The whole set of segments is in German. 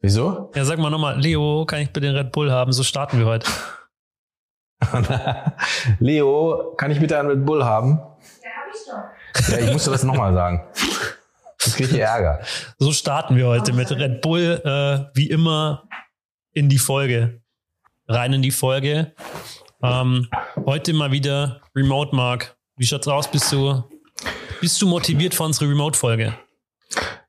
Wieso? Ja, sag mal nochmal, Leo, kann ich bitte den Red Bull haben? So starten wir heute. Leo, kann ich bitte einen Red Bull haben? Ja, hab ich doch. Ja, ich musste das nochmal sagen. Das kriege ich Ärger. So starten wir heute mit Red Bull, äh, wie immer, in die Folge. Rein in die Folge. Ähm, heute mal wieder Remote Mark. Wie schaut's aus? Bist du, bist du motiviert für unsere Remote-Folge?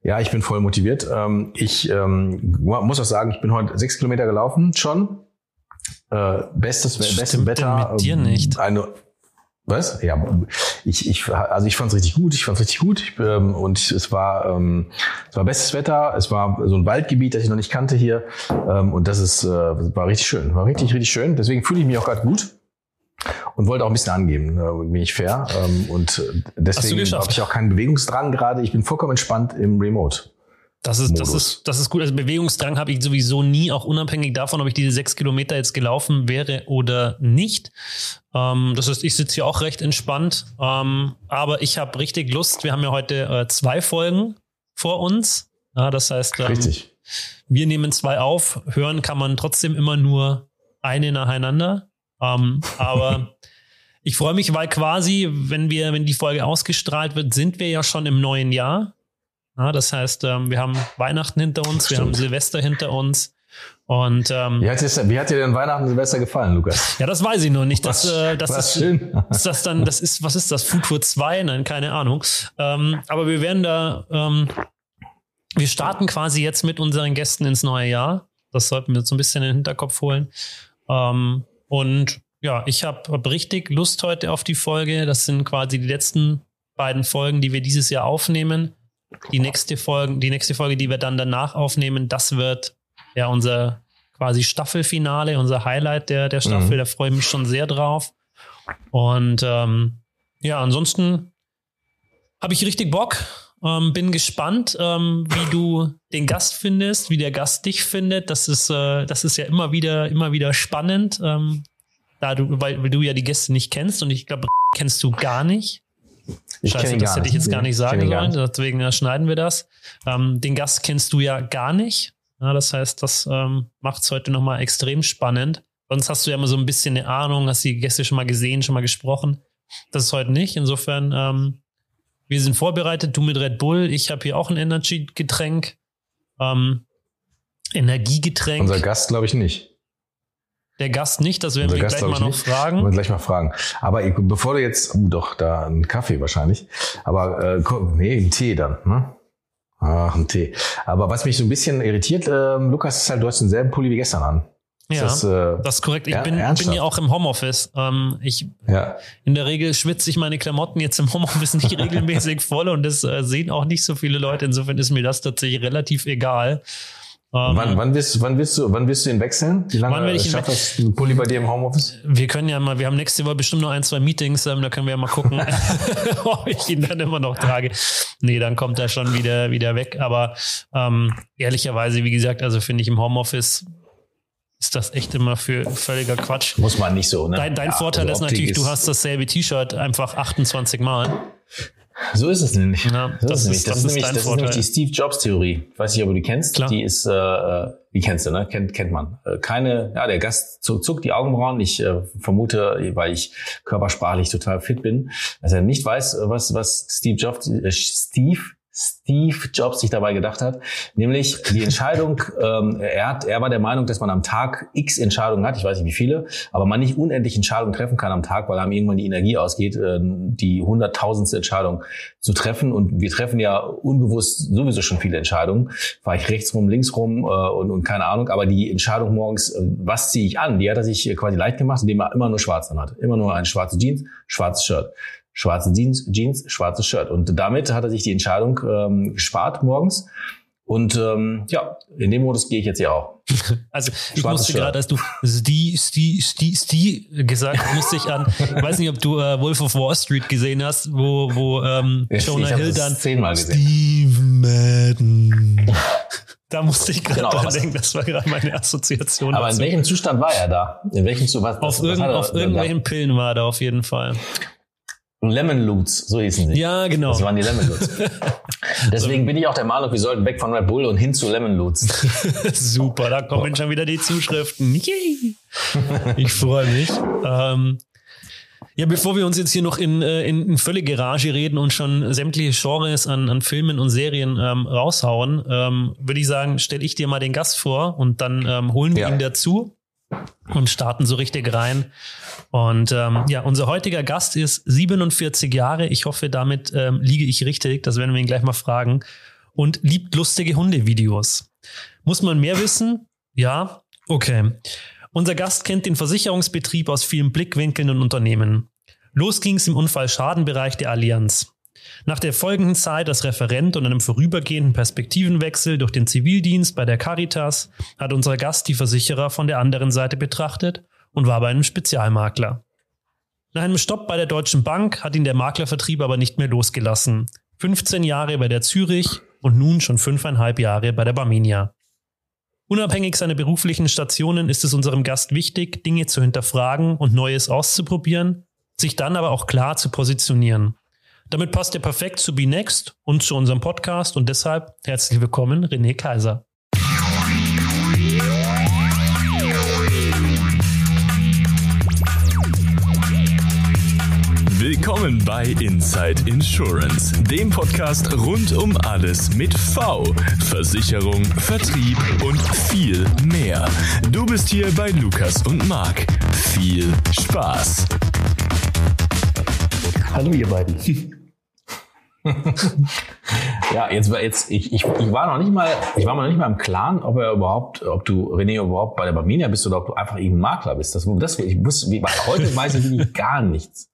Ja, ich bin voll motiviert. Ähm, ich ähm, muss auch sagen, ich bin heute sechs Kilometer gelaufen schon. Äh, bestes, bestes Wetter. Mit dir ähm, nicht. Eine, was? Ja, ich, ich, also ich fand es richtig gut. Ich fand es richtig gut. Ich, ähm, und es war, ähm, es war bestes Wetter. Es war so ein Waldgebiet, das ich noch nicht kannte hier. Ähm, und das ist, äh, war richtig schön. War richtig, richtig schön. Deswegen fühle ich mich auch gerade gut und wollte auch ein bisschen angeben, äh, bin ich fair. Ähm, und deswegen habe ich auch keinen Bewegungsdrang gerade. Ich bin vollkommen entspannt im Remote. Das ist, das ist, das ist gut. Also Bewegungsdrang habe ich sowieso nie, auch unabhängig davon, ob ich diese sechs Kilometer jetzt gelaufen wäre oder nicht. Ähm, das heißt, ich sitze hier auch recht entspannt. Ähm, aber ich habe richtig Lust. Wir haben ja heute äh, zwei Folgen vor uns. Ja, das heißt, ähm, richtig. wir nehmen zwei auf. Hören kann man trotzdem immer nur eine nacheinander. Ähm, aber ich freue mich, weil quasi, wenn wir, wenn die Folge ausgestrahlt wird, sind wir ja schon im neuen Jahr. Ja, das heißt, ähm, wir haben Weihnachten hinter uns, Stimmt. wir haben Silvester hinter uns. Und ähm, wie, hat dir, wie hat dir denn Weihnachten und Silvester gefallen, Lukas? Ja, das weiß ich noch nicht. Das, was, äh, das ist, schön. ist das dann, das ist, was ist das? Food Tour 2? Nein, keine Ahnung. Ähm, aber wir werden da, ähm, wir starten quasi jetzt mit unseren Gästen ins neue Jahr. Das sollten wir so ein bisschen in den Hinterkopf holen. Ähm, und ja, ich habe hab richtig Lust heute auf die Folge. Das sind quasi die letzten beiden Folgen, die wir dieses Jahr aufnehmen. Die nächste Folge, die nächste Folge, die wir dann danach aufnehmen, das wird ja unser quasi Staffelfinale, unser Highlight der, der Staffel. Mhm. Da freue ich mich schon sehr drauf. Und ähm, ja, ansonsten habe ich richtig Bock. Ähm, bin gespannt, ähm, wie du den Gast findest, wie der Gast dich findet. Das ist, äh, das ist ja immer wieder, immer wieder spannend, ähm, da du, weil, weil du ja die Gäste nicht kennst und ich glaube, kennst du gar nicht. Ich Scheiße, das hätte ich jetzt gar nicht sagen sollen, deswegen äh, schneiden wir das. Ähm, den Gast kennst du ja gar nicht. Ja, das heißt, das ähm, macht es heute nochmal extrem spannend. Sonst hast du ja immer so ein bisschen eine Ahnung, hast die Gäste schon mal gesehen, schon mal gesprochen. Das ist heute nicht. Insofern, ähm, wir sind vorbereitet. Du mit Red Bull. Ich habe hier auch ein Energy-Getränk. Ähm, Energiegetränk. Unser Gast glaube ich nicht. Der Gast nicht, das werden wir gleich mal noch nicht. fragen. Wir gleich mal fragen. Aber ich, bevor du jetzt, uh, doch, da ein Kaffee wahrscheinlich. Aber äh, nee, ein Tee dann, ne? Ach, ein Tee. Aber was mich so ein bisschen irritiert, äh, Lukas, ist halt, du hast denselben Pulli wie gestern an. Ja, das, äh, das ist korrekt. Ich bin, bin ja auch im Homeoffice. Ähm, ich, ja. In der Regel schwitze ich meine Klamotten jetzt im Homeoffice nicht regelmäßig voll und das äh, sehen auch nicht so viele Leute. Insofern ist mir das tatsächlich relativ egal. Um, wann, wann, willst, wann, willst du, wann willst du ihn wechseln? Wie lange wann will ich schafft das ein Pulli bei dir im Homeoffice? Wir können ja mal, wir haben nächste Woche bestimmt noch ein, zwei Meetings, ähm, da können wir ja mal gucken, ob ich ihn dann immer noch trage. Nee, dann kommt er schon wieder, wieder weg. Aber ähm, ehrlicherweise, wie gesagt, also finde ich im Homeoffice ist das echt immer für völliger Quatsch. Muss man nicht so, ne? Dein, dein ja, Vorteil also ist natürlich, ist du hast dasselbe T-Shirt einfach 28 Mal. So ist es nämlich. Ja, so das, ist, nämlich. das, ist, nämlich, das ist nämlich die Steve Jobs Theorie. Ich weiß nicht, ob du die kennst. Klar. Die ist, äh, die kennst du, ne? Kennt, kennt man. Äh, keine, ja, der Gast zuckt die Augenbrauen. Ich äh, vermute, weil ich körpersprachlich total fit bin, dass er nicht weiß, was, was Steve Jobs, äh, Steve Steve Jobs sich dabei gedacht hat, nämlich die Entscheidung, ähm, er, hat, er war der Meinung, dass man am Tag x Entscheidungen hat, ich weiß nicht wie viele, aber man nicht unendlich Entscheidungen treffen kann am Tag, weil einem irgendwann die Energie ausgeht, äh, die hunderttausendste Entscheidung zu treffen. Und wir treffen ja unbewusst sowieso schon viele Entscheidungen, fahre ich rechts rum, links rum äh, und, und keine Ahnung, aber die Entscheidung morgens, äh, was ziehe ich an, die hat er sich quasi leicht gemacht, indem er immer nur schwarz dann hat, immer nur ein schwarzes Jeans, schwarzes Shirt schwarze Jeans, Jeans, schwarzes Shirt. Und damit hat er sich die Entscheidung ähm, gespart morgens. Und ähm, ja, in dem Modus gehe ich jetzt ja auch. Also ich Schwarzes musste gerade, als du Sti, Sti, Sti, Sti gesagt hast, musste ich an, ich weiß nicht, ob du äh, Wolf of Wall Street gesehen hast, wo, wo ähm, Jonah Hill dann zehnmal gesehen. Steve Madden. Da musste ich gerade genau, dran denken, das war gerade meine Assoziation. Aber dazu. in welchem Zustand war er da? In welchem Zustand? Auf, irgend, auf irgendwelchen Pillen war er da auf jeden Fall. Lemon Loots, so hießen sie. Ja, genau. Das waren die Lemon Loots. Deswegen bin ich auch der Meinung, wir sollten weg von Red Bull und hin zu Lemon Loots. Super, da kommen schon wieder die Zuschriften. Yay. Ich freue mich. Ähm, ja, bevor wir uns jetzt hier noch in, äh, in, in völlige Garage reden und schon sämtliche Genres an, an Filmen und Serien ähm, raushauen, ähm, würde ich sagen, stelle ich dir mal den Gast vor und dann ähm, holen wir Ja. ihn dazu und starten so richtig rein. Und ähm, ja, unser heutiger Gast ist 47 Jahre. Ich hoffe, damit ähm, liege ich richtig. Das werden wir ihn gleich mal fragen. Und liebt lustige Hundevideos. Muss man mehr wissen? Ja, okay. Unser Gast kennt den Versicherungsbetrieb aus vielen Blickwinkeln und Unternehmen. Los ging's im Unfallschadenbereich der Allianz. Nach der folgenden Zeit als Referent und einem vorübergehenden Perspektivenwechsel durch den Zivildienst bei der Caritas hat unser Gast die Versicherer von der anderen Seite betrachtet und war bei einem Spezialmakler. Nach einem Stopp bei der Deutschen Bank hat ihn der Maklervertrieb aber nicht mehr losgelassen. 15 Jahre bei der Zürich und nun schon fünfeinhalb Jahre bei der Barminia. Unabhängig seiner beruflichen Stationen ist es unserem Gast wichtig, Dinge zu hinterfragen und Neues auszuprobieren, sich dann aber auch klar zu positionieren. Damit passt er perfekt zu Be Next und zu unserem Podcast und deshalb herzlich willkommen, René Kaiser. Willkommen bei Inside Insurance, dem Podcast rund um alles mit V, Versicherung, Vertrieb und viel mehr. Du bist hier bei Lukas und Marc. Viel Spaß. Hallo ihr beiden. Ja, jetzt war jetzt ich, ich, ich war noch nicht mal ich war noch nicht mal im Klaren, ob er überhaupt ob du René überhaupt bei der Barminia bist oder ob du einfach irgendein Makler bist. Das, das ich muss wie, heute weiß ich wirklich gar nichts.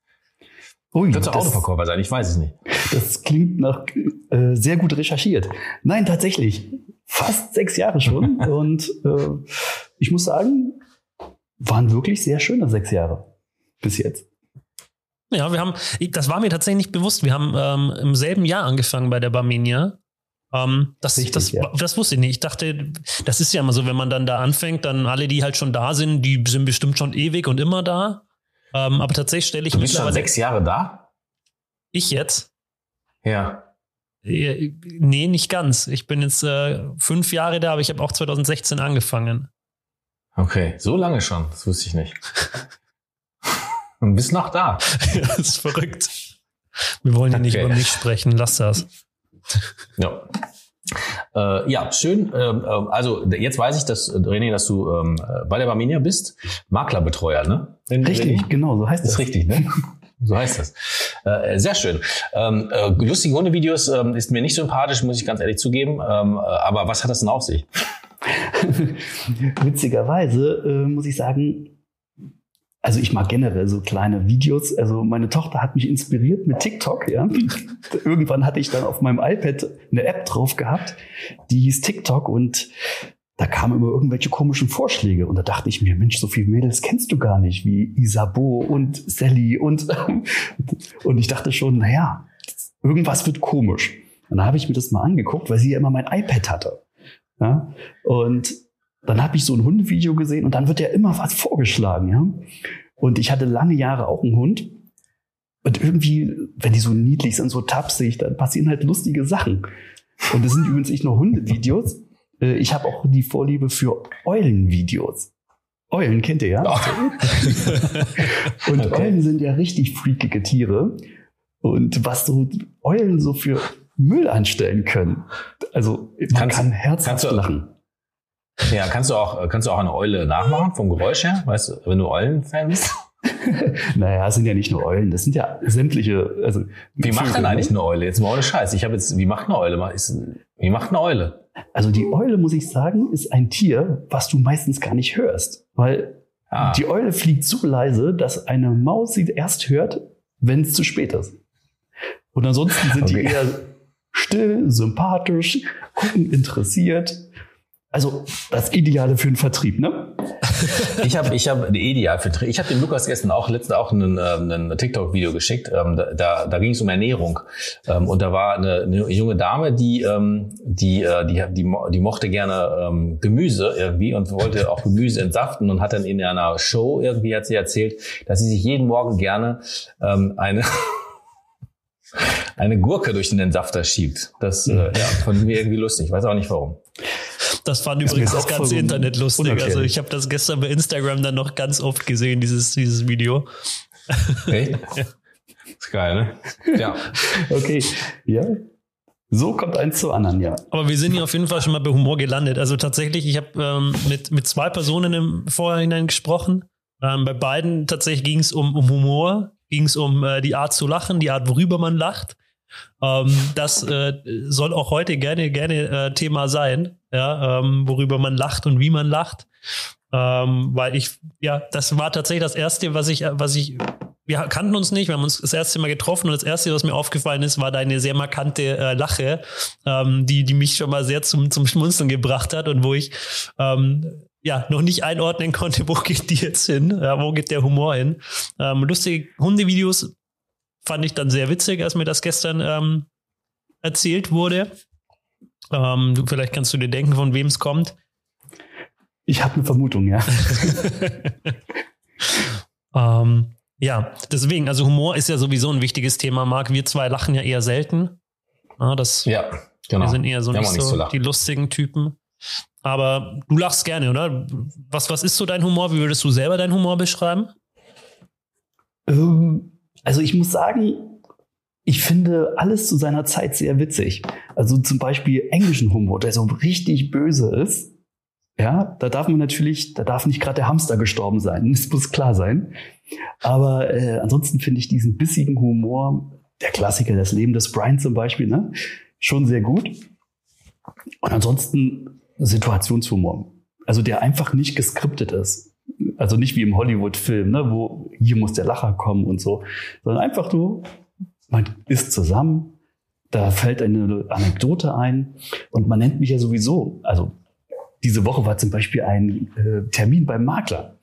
Ui, du das, Autoverkäufer sein? Ich weiß es nicht. das klingt nach äh, sehr gut recherchiert. Nein, tatsächlich. Fast sechs Jahre schon. Und äh, ich muss sagen, waren wirklich sehr schöne sechs Jahre bis jetzt. Ja, wir haben, das war mir tatsächlich nicht bewusst. Wir haben ähm, im selben Jahr angefangen bei der Barminia. Ähm, das, Richtig, das, ja. das wusste ich nicht. Ich dachte, das ist ja immer so, wenn man dann da anfängt, dann alle, die halt schon da sind, die sind bestimmt schon ewig und immer da. Ähm, aber tatsächlich stelle ich Du bist schon sechs Jahre da? Ich jetzt? Ja. Nee, nicht ganz. Ich bin jetzt äh, fünf Jahre da, aber ich habe auch 2016 angefangen. Okay, so lange schon. Das wusste ich nicht. Und bist noch da. das ist verrückt. Wir wollen ja nicht Okay. über mich sprechen. Lass das. Ja. Äh, ja, schön. Ähm, ähm, also jetzt weiß ich, dass äh, René, dass du ähm, äh, bei der Barminia bist, Maklerbetreuer, ne? René? Richtig, genau, so heißt Das das. ist richtig, ne? So heißt das. Äh, sehr schön. Ähm, äh, lustige Hundevideos ähm, ist mir nicht sympathisch, muss ich ganz ehrlich zugeben. Ähm, äh, aber was hat das denn auf sich? Witzigerweise äh, muss ich sagen, also ich mag generell so kleine Videos. Also meine Tochter hat mich inspiriert mit TikTok, ja. Irgendwann hatte ich dann auf meinem iPad eine App drauf gehabt, die hieß TikTok und da kamen immer irgendwelche komischen Vorschläge und da dachte ich mir, Mensch, so viele Mädels kennst du gar nicht, wie Isabo und Sally und und ich dachte schon, naja, irgendwas wird komisch. Und dann habe ich mir das mal angeguckt, weil sie ja immer mein iPad hatte. Ja? Und dann habe ich so ein Hundevideo gesehen und dann wird ja immer was vorgeschlagen, ja. Und ich hatte lange Jahre auch einen Hund. Und irgendwie, wenn die so niedlich sind, so tapsig, dann passieren halt lustige Sachen. Und das sind übrigens nicht nur Hundevideos. Äh, Ich habe auch die Vorliebe für Eulenvideos. Eulen kennt ihr ja? Und Okay. Eulen sind ja richtig freakige Tiere. Und was so Eulen so für Müll anstellen können. Also man Kannst- kann herzhaft kannst du- lachen. Ja, kannst du auch, kannst du auch eine Eule nachmachen vom Geräusch her? Weißt du, wenn du Eulen-Fan bist? Naja, es sind ja nicht nur Eulen, das sind ja sämtliche. Also Wie macht Vögel, denn eigentlich ne? eine Eule? Jetzt mal ohne Scheiß. Ich habe jetzt, wie macht eine Eule? Ist, wie macht eine Eule? Also die Eule, muss ich sagen, ist ein Tier, was du meistens gar nicht hörst. Weil Ah, die Eule fliegt so leise, dass eine Maus sie erst hört, wenn es zu spät ist. Und ansonsten sind die Okay. eher still, sympathisch, gucken interessiert. Also das Ideale für einen Vertrieb, ne? ich habe ich hab Ideal für Ich habe dem Lukas gestern auch letztens auch einen, ähm, ein TikTok-Video geschickt. Ähm, da da, ging es um Ernährung. Ähm, und da war eine, eine junge Dame, die, ähm, die, äh, die, die, die mochte gerne ähm, Gemüse irgendwie und wollte auch Gemüse entsaften und hat dann in einer Show irgendwie hat sie erzählt, dass sie sich jeden Morgen gerne ähm, eine eine Gurke durch den Entsafter schiebt. Das äh, ja, fand mir irgendwie lustig. Weiß auch nicht warum. Das fand übrigens das ganze Internet lustig. Also ich habe das gestern bei Instagram dann noch ganz oft gesehen, dieses, dieses Video. Echt? ja. Ist geil, ne? Ja. Okay. Ja. So kommt eins zu anderen, ja. Aber wir sind hier auf jeden Fall schon mal bei Humor gelandet. Also tatsächlich, ich habe ähm, mit, mit zwei Personen im Vorhinein gesprochen. Ähm, bei beiden tatsächlich ging es um, um Humor, ging es um äh, die Art zu lachen, die Art, worüber man lacht. Ähm, das äh, soll auch heute gerne, gerne äh, Thema sein, ja, ähm, worüber man lacht und wie man lacht. Ähm, weil ich, ja, das war tatsächlich das erste, was ich, was ich, wir kannten uns nicht, wir haben uns das erste Mal getroffen und das erste, was mir aufgefallen ist, war deine sehr markante äh, Lache, ähm, die, die mich schon mal sehr zum, zum Schmunzeln gebracht hat und wo ich, ähm, ja, noch nicht einordnen konnte, wo geht die jetzt hin, ja, wo geht der Humor hin. Ähm, lustige Hundevideos fand ich dann sehr witzig, als mir das gestern ähm, erzählt wurde. Ähm, du, vielleicht kannst du dir denken, von wem es kommt. Ich habe eine Vermutung, ja. ähm, ja, deswegen, also Humor ist ja sowieso ein wichtiges Thema, Marc. Wir zwei lachen ja eher selten. Ja, das, ja genau. Wir sind eher so nicht, nicht so, so die lustigen Typen. Aber du lachst gerne, oder? Was, was ist so dein Humor? Wie würdest du selber deinen Humor beschreiben? Ähm, also ich muss sagen, ich finde alles zu seiner Zeit sehr witzig. Also zum Beispiel englischen Humor, der so richtig böse ist. Ja, da darf man natürlich, da darf nicht gerade der Hamster gestorben sein. Das muss klar sein. Aber äh, ansonsten finde ich diesen bissigen Humor, der Klassiker, das Leben des Brian zum Beispiel, ne, schon sehr gut. Und ansonsten Situationshumor. Also der einfach nicht geskriptet ist. Also nicht wie im Hollywood-Film, ne, wo hier muss der Lacher kommen und so, sondern einfach so, man ist zusammen, da fällt eine Anekdote ein und man nennt mich ja sowieso, also diese Woche war zum Beispiel ein äh, Termin beim Makler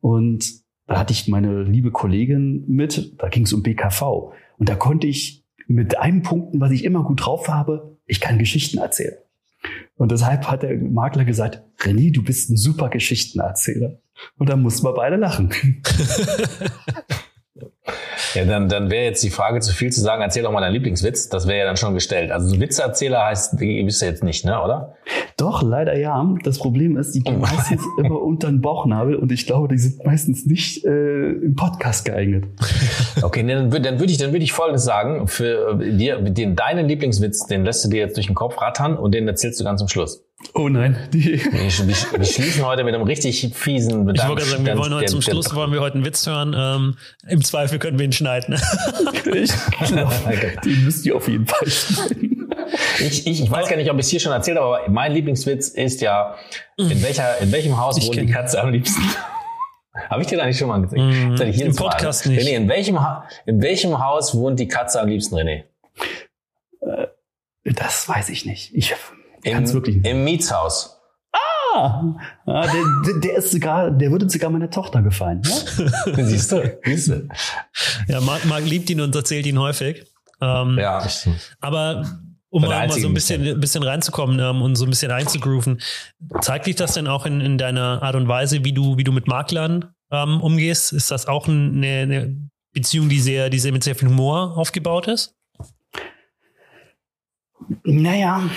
und da hatte ich meine liebe Kollegin mit, da ging es um BKV und da konnte ich mit einem Punkten, was ich immer gut drauf habe, ich kann Geschichten erzählen. Und deshalb hat der Makler gesagt, René, du bist ein super Geschichtenerzähler. Und dann mussten wir beide lachen. Ja, dann, dann wäre jetzt die Frage zu viel zu sagen, erzähl doch mal deinen Lieblingswitz. Das wäre ja dann schon gestellt. Also so Witzeerzähler heißt, bist du jetzt nicht, ne, oder? Doch, leider ja. Das Problem ist, die gehen oh meistens immer unter den Bauchnabel und ich glaube, die sind meistens nicht äh, im Podcast geeignet. Okay, dann, dann würde ich, dann würde ich Folgendes sagen. Für äh, dir, den, deinen Lieblingswitz, den lässt du dir jetzt durch den Kopf rattern und den erzählst du ganz zum Schluss. Oh nein. Die wir, wir, schließen heute mit einem richtig fiesen Bedank Ich wollte sagen, wir wollen heute zum Schluss wollen wir heute einen Witz hören. Ähm, Im Zweifel können wir ihn schneiden. ich glaube, den müsst ihr auf jeden Fall schneiden. Ich, ich, ich weiß gar nicht, ob ich es hier schon erzählt habe, aber mein Lieblingswitz ist ja, in, welcher, in welchem Haus wohnt die Katze am liebsten? Habe ich dir eigentlich schon mal gesagt? Mm, Im Podcast Mal. nicht. René, in welchem, in welchem Haus wohnt die Katze am liebsten, René? Äh, das weiß ich nicht. Ich im, wirklich Im Mietshaus. Ah, ah der, der, ist sogar, der würde sogar meiner Tochter gefallen. Ja? Siehst du? Siehst du? Ja, Marc, Marc liebt ihn und erzählt ihn häufig. Ähm, ja. Aber um mal, mal, so ein bisschen, bisschen reinzukommen ähm, und so ein bisschen einzugrooven, zeigt dich das denn auch in, in deiner Art und Weise, wie du, wie du mit Maklern ähm, umgehst? Ist das auch eine, eine Beziehung, die sehr, die sehr mit sehr viel Humor aufgebaut ist? Naja,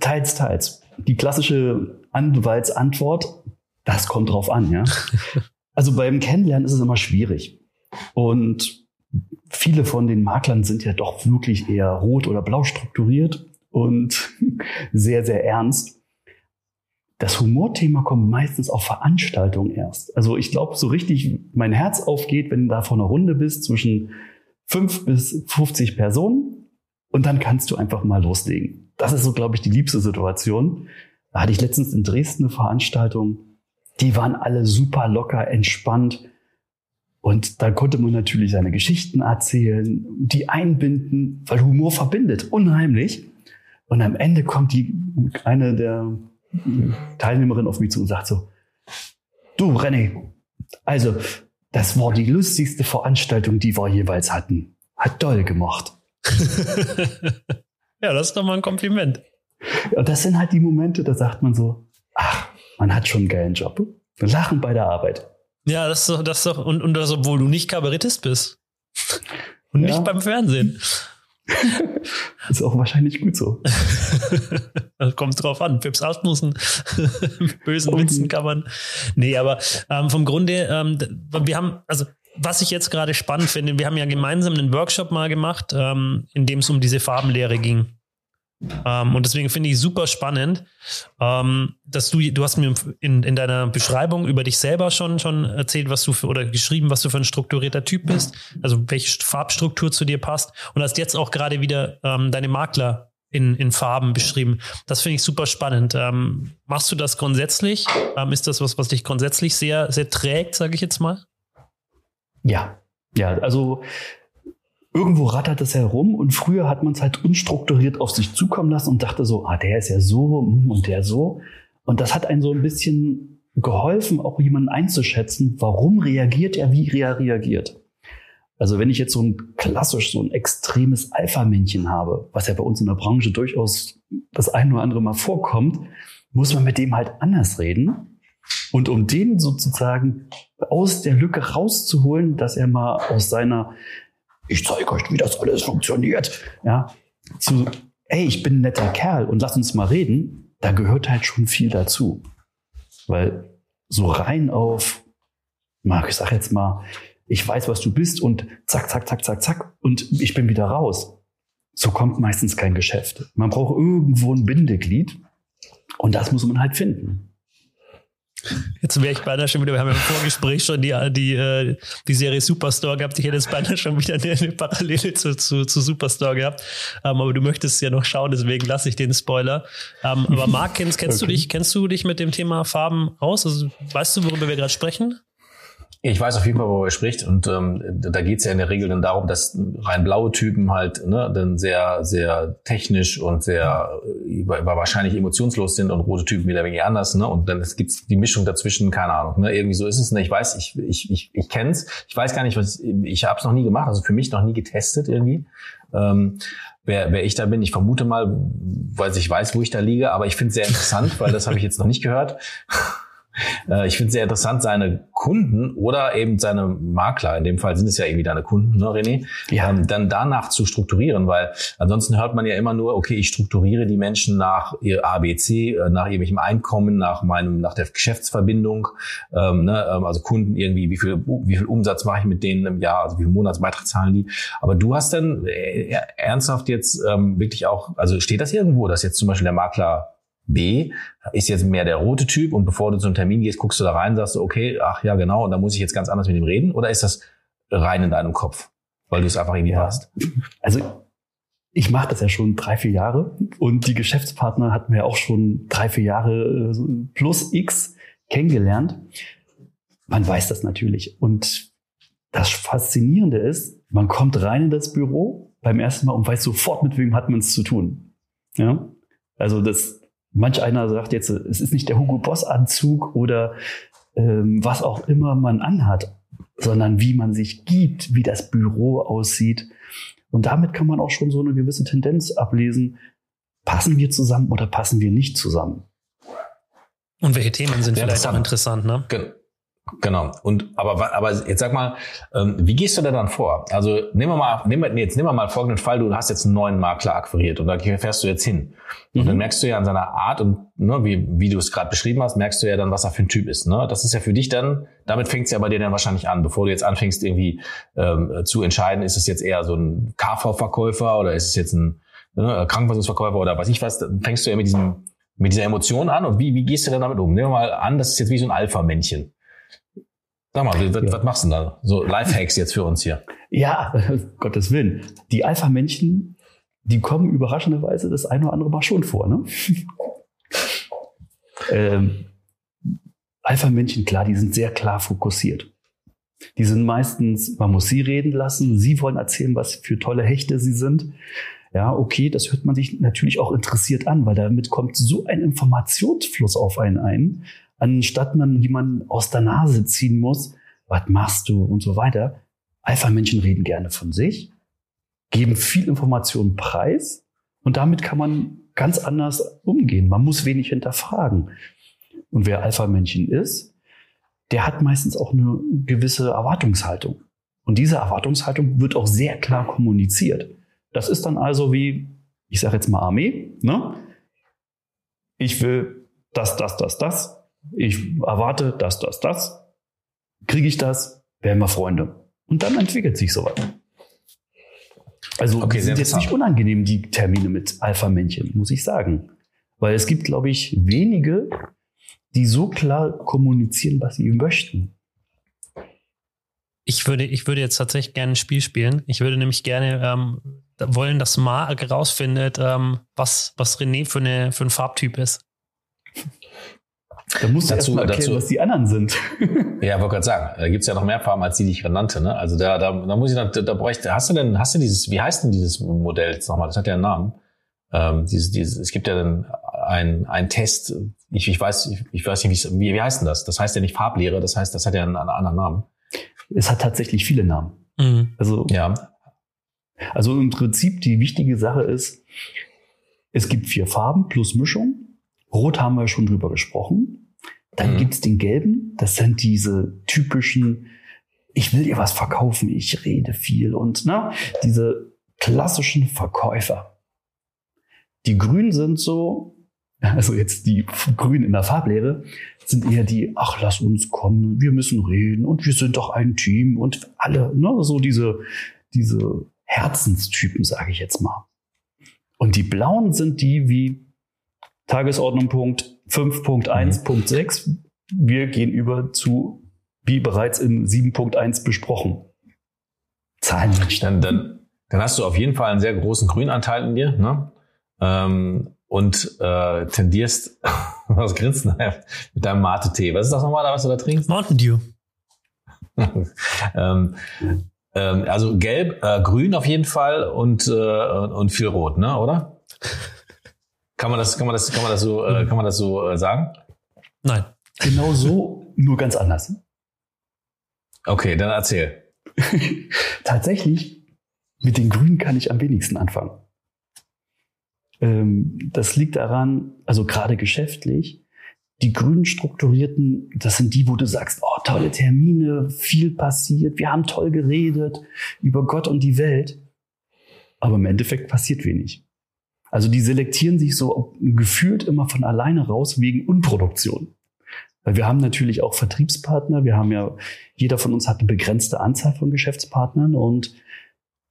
teils, teils. Die klassische Anwaltsantwort, das kommt drauf an, ja. Also beim Kennenlernen ist es immer schwierig. Und viele von den Maklern sind ja doch wirklich eher rot oder blau strukturiert und sehr, sehr ernst. Das Humorthema kommt meistens auf Veranstaltungen erst. Also ich glaube, so richtig mein Herz aufgeht, wenn du da vor einer Runde bist zwischen fünf bis 50 Personen und dann kannst du einfach mal loslegen. Das ist so, glaube ich, die liebste Situation. Da hatte ich letztens in Dresden eine Veranstaltung. Die waren alle super locker, entspannt. Und da konnte man natürlich seine Geschichten erzählen, die einbinden, weil Humor verbindet, unheimlich. Und am Ende kommt die, eine der Teilnehmerinnen auf mich zu und sagt so, du René, also das war die lustigste Veranstaltung, die wir jeweils hatten. Hat toll gemacht. Ja, das ist doch mal ein Kompliment. Und das sind halt die Momente, da sagt man so, ach, man hat schon einen geilen Job. Wir lachen bei der Arbeit. Ja, das ist doch, das ist doch, und, und das, obwohl du nicht Kabarettist bist. Und ja. nicht beim Fernsehen. ist auch wahrscheinlich gut so. Kommt drauf an. Pips Asmussen, bösen Witzen kann man. Nee, aber ähm, vom Grunde, ähm, wir haben, also was ich jetzt gerade spannend finde, wir haben ja gemeinsam einen Workshop mal gemacht, ähm, in dem es um diese Farbenlehre ging. Ähm, und deswegen finde ich super spannend, ähm, dass du, du hast mir in, in deiner Beschreibung über dich selber schon, schon erzählt, was du für, oder geschrieben, was du für ein strukturierter Typ bist, also welche Farbstruktur zu dir passt und hast jetzt auch gerade wieder ähm, deine Makler in, in Farben beschrieben. Das finde ich super spannend. Ähm, machst du das grundsätzlich? Ähm, ist das was, was dich grundsätzlich sehr, sehr trägt, sage ich jetzt mal? Ja, ja, also irgendwo rattert es herum und früher hat man es halt unstrukturiert auf sich zukommen lassen und dachte so, ah, der ist ja so hm, und der so. Und das hat einen so ein bisschen geholfen, auch jemanden einzuschätzen, warum reagiert er, wie er reagiert. Also wenn ich jetzt so ein klassisch, so ein extremes Alpha-Männchen habe, was ja bei uns in der Branche durchaus das ein oder andere Mal vorkommt, muss man mit dem halt anders reden. Und um den sozusagen aus der Lücke rauszuholen, dass er mal aus seiner ich zeige euch, wie das alles funktioniert, ja, zu, ey, ich bin ein netter Kerl und lass uns mal reden, da gehört halt schon viel dazu. Weil so rein auf, Marc, ich sag jetzt mal, ich weiß, was du bist und zack, zack, zack, zack, zack und ich bin wieder raus. So kommt meistens kein Geschäft. Man braucht irgendwo ein Bindeglied und das muss man halt finden. Jetzt wäre ich beinahe schon wieder, wir haben ja im Vorgespräch schon die, die, äh, die Serie Superstore gehabt. Ich hätte jetzt beinahe schon wieder eine, eine Parallele zu, zu, zu Superstore gehabt. Um, ähm, aber du möchtest ja noch schauen, deswegen lasse ich den Spoiler. Um, ähm, aber Marc, kennst, kennst okay. du dich, kennst du dich mit dem Thema Farben aus? Also weißt du, worüber wir gerade sprechen? Ich weiß auf jeden Fall, worüber er spricht. Und ähm, da geht es ja in der Regel dann darum, dass rein blaue Typen halt ne, dann sehr, sehr technisch und sehr äh, wahrscheinlich emotionslos sind und rote Typen wieder wenig anders. Ne? Und dann gibt's die Mischung dazwischen, keine Ahnung. Ne? Irgendwie so ist es. Ne? Ich weiß, ich, ich, ich, ich kenne es. Ich weiß gar nicht, was ich habe es noch nie gemacht, also für mich noch nie getestet irgendwie. Ähm, wer, wer ich da bin. Ich vermute mal, weil ich weiß, wo ich da liege, aber ich finde es sehr interessant, weil das habe ich jetzt noch nicht gehört. Äh, ich finde es sehr interessant, seine Kunden oder eben seine Makler, in dem Fall sind es ja irgendwie deine Kunden, ne, René, ja. ähm, dann danach zu strukturieren, weil ansonsten hört man ja immer nur, okay, ich strukturiere die Menschen nach ihr ABC, äh, nach irgendwelchem Einkommen, nach meinem, nach der Geschäftsverbindung, ähm, ne, ähm, also Kunden irgendwie, wie viel, wie viel Umsatz mache ich mit denen im Jahr, also wie viel Monatsbeitrag zahlen die. Aber du hast dann äh, ernsthaft jetzt ähm, wirklich auch, also steht das irgendwo, dass jetzt zum Beispiel der Makler B ist jetzt mehr der rote Typ und bevor du zum Termin gehst, guckst du da rein, sagst du, okay, ach ja, genau, und da muss ich jetzt ganz anders mit ihm reden? Oder ist das rein in deinem Kopf, weil du es einfach irgendwie ja. hast? Also ich mache das ja schon drei, vier Jahre und die Geschäftspartner hatten wir auch schon drei, vier Jahre äh, plus X kennengelernt. Man weiß das natürlich. Und das Faszinierende ist, man kommt rein in das Büro beim ersten Mal und weiß sofort, mit wem hat man es zu tun. Ja? Also das Manch einer sagt jetzt, es ist nicht der Hugo Boss Anzug oder ähm, was auch immer man anhat, sondern wie man sich gibt, wie das Büro aussieht. Und damit kann man auch schon so eine gewisse Tendenz ablesen. Passen wir zusammen oder passen wir nicht zusammen? Und welche Themen sind ja, vielleicht auch interessant, ne? Genau. Und aber aber jetzt sag mal, ähm, wie gehst du da dann vor? Also nehmen wir mal, nehmen wir, jetzt nehmen wir mal folgenden Fall: Du hast jetzt einen neuen Makler akquiriert und da fährst du jetzt hin. Und mhm. dann merkst du ja an seiner Art und ne, wie wie du es gerade beschrieben hast, merkst du ja dann, was er für ein Typ ist. Ne? Das ist ja für dich dann. Damit fängt es ja bei dir dann wahrscheinlich an, bevor du jetzt anfängst irgendwie ähm, zu entscheiden, ist es jetzt eher so ein KV-Verkäufer oder ist es jetzt ein ne, Krankenversicherungsverkäufer oder was ich was. Dann fängst du ja mit diesem mit dieser Emotion an und wie wie gehst du denn damit um? Nehmen wir mal an, das ist jetzt wie so ein Alpha-Männchen. Sag mal, was, ja. was machst du denn da? So Lifehacks jetzt für uns hier. Ja, Gottes Willen. Die Alpha-Männchen, die kommen überraschenderweise das eine oder andere Mal schon vor. Ne? ähm, Alpha-Männchen, klar, die sind sehr klar fokussiert. Die sind meistens, man muss sie reden lassen, sie wollen erzählen, was für tolle Hechte sie sind. Ja, okay, das hört man sich natürlich auch interessiert an, weil damit kommt so ein Informationsfluss auf einen ein, anstatt man jemanden aus der Nase ziehen muss, was machst du und so weiter. Alpha-Menschen reden gerne von sich, geben viel Information preis und damit kann man ganz anders umgehen. Man muss wenig hinterfragen. Und wer Alpha-Männchen ist, der hat meistens auch eine gewisse Erwartungshaltung. Und diese Erwartungshaltung wird auch sehr klar kommuniziert. Das ist dann also wie, ich sage jetzt mal Armee, ne? Ich will das, das, das, das. Ich erwarte das, das, das. Kriege ich das, werden wir Freunde. Und dann entwickelt sich sowas. Also Okay, sind jetzt nicht unangenehm, die Termine mit Alpha-Männchen, muss ich sagen. Weil es gibt, glaube ich, wenige, die so klar kommunizieren, was sie möchten. Ich würde, ich würde jetzt tatsächlich gerne ein Spiel spielen. Ich würde nämlich gerne ähm, wollen, dass Marc rausfindet, ähm, was, was René für, eine, für ein Farbtyp ist. Da musst du Dazu- erst mal erklären, dazu- was die anderen sind. Ja, wollte gerade sagen, da gibt's ja noch mehr Farben als die, die ich gerade nannte. Ne? Also da, da, da muss ich, noch, da, da bräuchte, hast du denn, hast du dieses, wie heißt denn dieses Modell jetzt nochmal? Das hat ja einen Namen. Ähm, dieses, dieses, es gibt ja dann ein, ein Test. Ich, ich weiß, ich, ich weiß nicht, wie, wie heißt denn das? Das heißt ja nicht Farblehre, das heißt, das hat ja einen, einen anderen Namen. Es hat tatsächlich viele Namen. Mhm. Also, Ja, also im Prinzip die wichtige Sache ist, es gibt vier Farben plus Mischung. Rot haben wir schon drüber gesprochen. Dann Mhm. gibt's den gelben. Das sind diese typischen, ich will dir was verkaufen, ich rede viel und ne, diese klassischen Verkäufer. Die Grünen sind so, also jetzt die Grünen in der Farblehre, sind eher die, ach, lass uns kommen, wir müssen reden und wir sind doch ein Team und alle, ne, so diese, diese Herzenstypen, sage ich jetzt mal. Und die Blauen sind die wie Tagesordnung Punkt 5.1.6. Wir gehen über zu, wie bereits in 7.1 besprochen. Zahlenmensch. dann, dann, dann hast du auf jeden Fall einen sehr großen Grünanteil in dir, ne? Ähm, und äh, tendierst, was grinst du denn? mit deinem Mate-Tee. Was ist das nochmal, da, was du da trinkst? Mountain Dew. ähm, ähm, also gelb, äh, grün auf jeden Fall und, äh, und viel rot, ne, oder? Kann man das, kann man das, kann man das so, äh, kann man das so äh, sagen? Nein. Genau so, nur ganz anders. Okay, dann erzähl. Tatsächlich, mit den Grünen kann ich am wenigsten anfangen. Ähm, das liegt daran, also gerade geschäftlich, die grünen strukturierten, das sind die, wo du sagst, oh, tolle Termine, viel passiert, wir haben toll geredet über Gott und die Welt. Aber im Endeffekt passiert wenig. Also die selektieren sich so gefühlt immer von alleine raus wegen Unproduktion. Weil wir haben natürlich auch Vertriebspartner, wir haben ja, jeder von uns hat eine begrenzte Anzahl von Geschäftspartnern und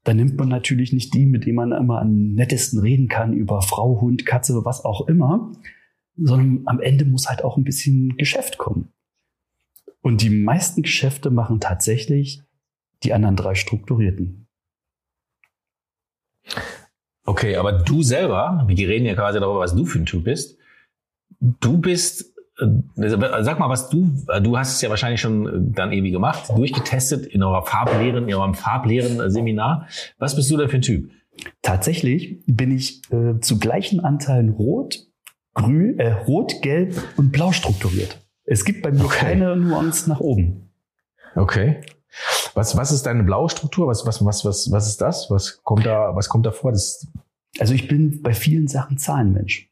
da nimmt man natürlich nicht die, mit denen man immer am nettesten reden kann über Frau, Hund, Katze, was auch immer, sondern am Ende muss halt auch ein bisschen Geschäft kommen. Und die meisten Geschäfte machen tatsächlich die anderen drei strukturierten. Okay, aber du selber, wir reden ja quasi darüber, was du für ein Typ bist. Du bist, äh, sag mal, was du, du hast es ja wahrscheinlich schon dann irgendwie gemacht, durchgetestet in eurer Farblehren, in eurem Farblehren-Seminar. Was bist du denn für ein Typ? Tatsächlich bin ich äh, zu gleichen Anteilen rot, grün, äh, rot, gelb und blau strukturiert. Es gibt bei mir Okay. keine Nuance nach oben. Okay. Was, was ist deine blaue Struktur? Was, was, was, was, was ist das? Was kommt da, was kommt da vor? Das, Also ich bin bei vielen Sachen Zahlenmensch.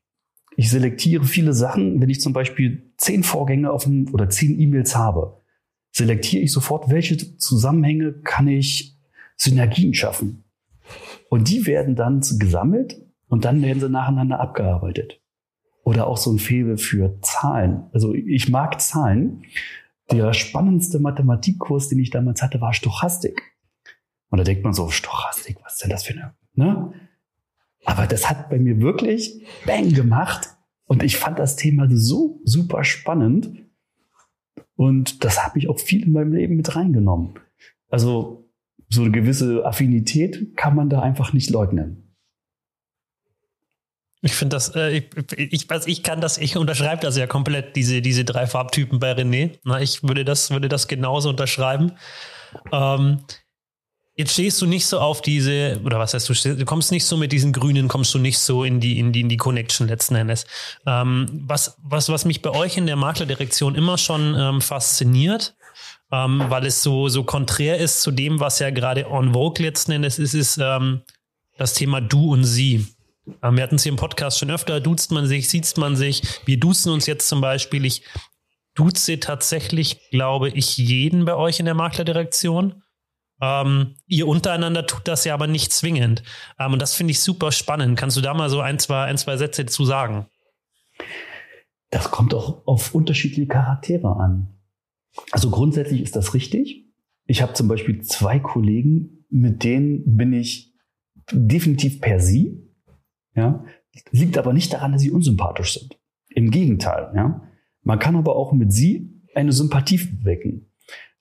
Ich selektiere viele Sachen, wenn ich zum Beispiel zehn Vorgänge auf dem, oder zehn E-Mails habe, selektiere ich sofort, welche Zusammenhänge kann ich Synergien schaffen. Und die werden dann gesammelt und dann werden sie nacheinander abgearbeitet. Oder auch so ein Fehler für Zahlen. Also ich mag Zahlen. Der spannendste Mathematikkurs, den ich damals hatte, war Stochastik. Und da denkt man so, Stochastik, was ist denn das für eine, ne? Aber das hat bei mir wirklich Bang gemacht. Und ich fand das Thema so super spannend. Und das habe ich auch viel in meinem Leben mit reingenommen. Also so eine gewisse Affinität kann man da einfach nicht leugnen. Ich finde das, äh, ich, ich, weiß, ich kann das, ich unterschreibe das ja komplett, diese, diese drei Farbtypen bei René. Na, ich würde das, würde das genauso unterschreiben. Ähm, jetzt stehst du nicht so auf diese, oder was heißt du, stehst- du kommst nicht so mit diesen Grünen, kommst du nicht so in die, in die, in die Connection letzten Endes. Ähm, was, was, was mich bei euch in der Maklerdirektion immer schon ähm, fasziniert, ähm, weil es so, so konträr ist zu dem, was ja gerade en vogue letzten Endes ist, ist ähm, das Thema Du und Sie. Ähm, wir hatten es hier im Podcast schon öfter, duzt man sich, sieht man sich. Wir duzen uns jetzt zum Beispiel. Ich duze tatsächlich, glaube ich, jeden bei euch in der Maklerdirektion. Ähm, ihr untereinander tut das ja aber nicht zwingend. Ähm, und das finde ich super spannend. Kannst du da mal so ein, zwei, ein, zwei Sätze zu sagen? Das kommt auch auf unterschiedliche Charaktere an. Also grundsätzlich ist das richtig. Ich habe zum Beispiel zwei Kollegen, mit denen bin ich definitiv per Sie. Ja, liegt aber nicht daran, dass sie unsympathisch sind. Im Gegenteil. Ja, man kann aber auch mit Sie eine Sympathie wecken.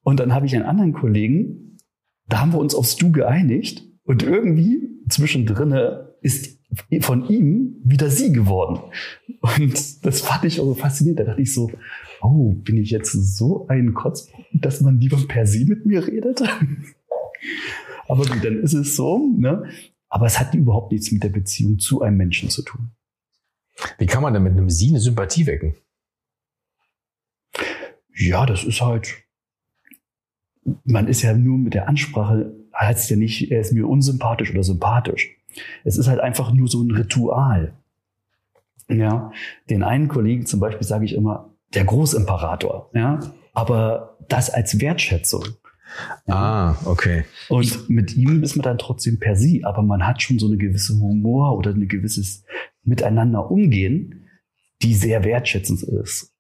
Und dann habe ich einen anderen Kollegen, da haben wir uns aufs Du geeinigt und irgendwie zwischendrin ist von ihm wieder sie geworden. Und das fand ich auch so faszinierend. Da dachte ich so, oh, bin ich jetzt so ein Kotz, dass man lieber per sie mit mir redet? Aber gut, dann ist es so. Ne? Aber es hat überhaupt nichts mit der Beziehung zu einem Menschen zu tun. Wie kann man denn mit einem Sie eine Sympathie wecken? Ja, das ist halt, man ist ja nur mit der Ansprache, heißt ja nicht, er ist mir unsympathisch oder sympathisch. Es ist halt einfach nur so ein Ritual. Ja, den einen Kollegen zum Beispiel sage ich immer, der Großimperator, ja, aber das als Wertschätzung. Ah, okay. Und mit ihm ist man dann trotzdem per sie, aber man hat schon so eine gewisse Humor oder ein gewisses Miteinander umgehen, die sehr wertschätzend ist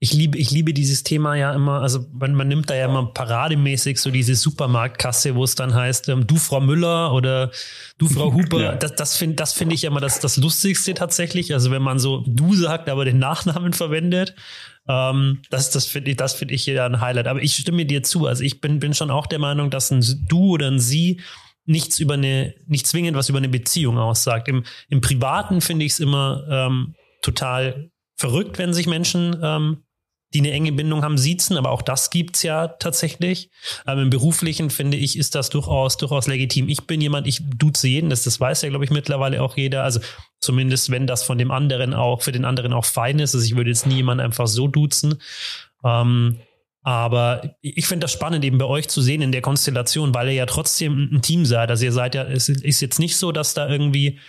ich liebe, ich liebe dieses Thema ja immer, also man, man nimmt da ja immer parademäßig so diese Supermarktkasse, wo es dann heißt, ähm, du Frau Müller oder du Frau Huber. Ja. Das, das finde das finde ich immer das, das Lustigste tatsächlich. Also wenn man so du sagt, aber den Nachnamen verwendet. Ähm, das das finde ich, das finde ich ja ein Highlight. Aber ich stimme dir zu. Also ich bin, bin schon auch der Meinung, dass ein Du oder ein Sie nichts über eine, nicht zwingend was über eine Beziehung aussagt. Im, im Privaten finde ich es immer ähm, total verrückt, wenn sich Menschen ähm, die eine enge Bindung haben, siezen, aber auch das gibt's ja tatsächlich. Aber im Beruflichen finde ich, ist das durchaus, durchaus legitim. Ich bin jemand, ich duze jeden, das, das weiß ja, glaube ich, mittlerweile auch jeder. Also zumindest, wenn das von dem anderen auch, für den anderen auch fein ist. Also ich würde jetzt nie jemanden einfach so duzen. Ähm, aber ich finde das spannend, eben bei euch zu sehen in der Konstellation, weil ihr ja trotzdem ein Team seid. Also ihr seid ja, es ist jetzt nicht so, dass da irgendwie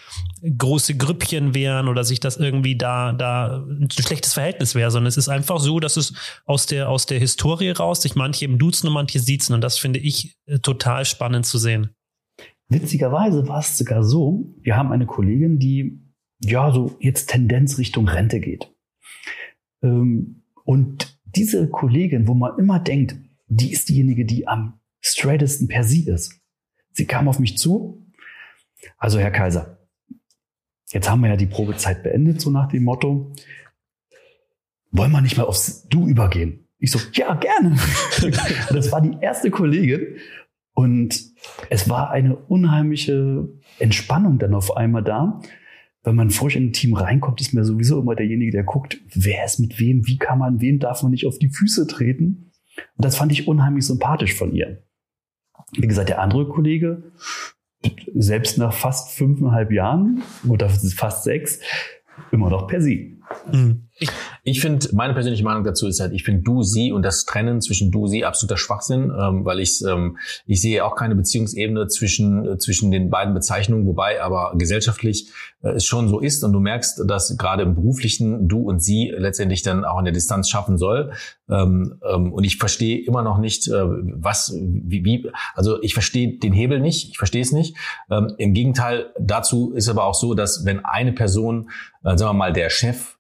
große Grüppchen wären oder sich das irgendwie da, da ein schlechtes Verhältnis wäre, sondern es ist einfach so, dass es aus der, aus der Historie raus sich manche eben duzen und manche siezen. Und das finde ich äh, total spannend zu sehen. Witzigerweise war es sogar so, wir haben eine Kollegin, die ja so jetzt Tendenz Richtung Rente geht. Ähm, und diese Kollegin, wo man immer denkt, die ist diejenige, die am straightesten per sie ist. Sie kam auf mich zu. Also, Herr Kaiser, jetzt haben wir ja die Probezeit beendet, so nach dem Motto. Wollen wir nicht mal aufs Du übergehen? Ich so, ja, gerne. das war die erste Kollegin. Und es war eine unheimliche Entspannung dann auf einmal da, wenn man frisch in ein Team reinkommt, ist man sowieso immer derjenige, der guckt, wer ist mit wem, wie kann man, wem darf man nicht auf die Füße treten. Und das fand ich unheimlich sympathisch von ihr. Wie gesagt, der andere Kollege, selbst nach fast fünfeinhalb Jahren oder fast sechs, immer noch per Sie. Mhm. Ich, ich finde, meine persönliche Meinung dazu ist halt, ich finde du, sie und das Trennen zwischen du, sie absoluter Schwachsinn, ähm, weil ich ähm, ich sehe auch keine Beziehungsebene zwischen äh, zwischen den beiden Bezeichnungen, wobei aber gesellschaftlich äh, es schon so ist und du merkst, dass gerade im beruflichen du und sie letztendlich dann auch eine Distanz schaffen soll. Ähm, ähm, und ich verstehe immer noch nicht, äh, was, wie, wie, also ich verstehe den Hebel nicht, ich verstehe es nicht. Ähm, Im Gegenteil, dazu ist aber auch so, dass wenn eine Person, äh, sagen wir mal, der Chef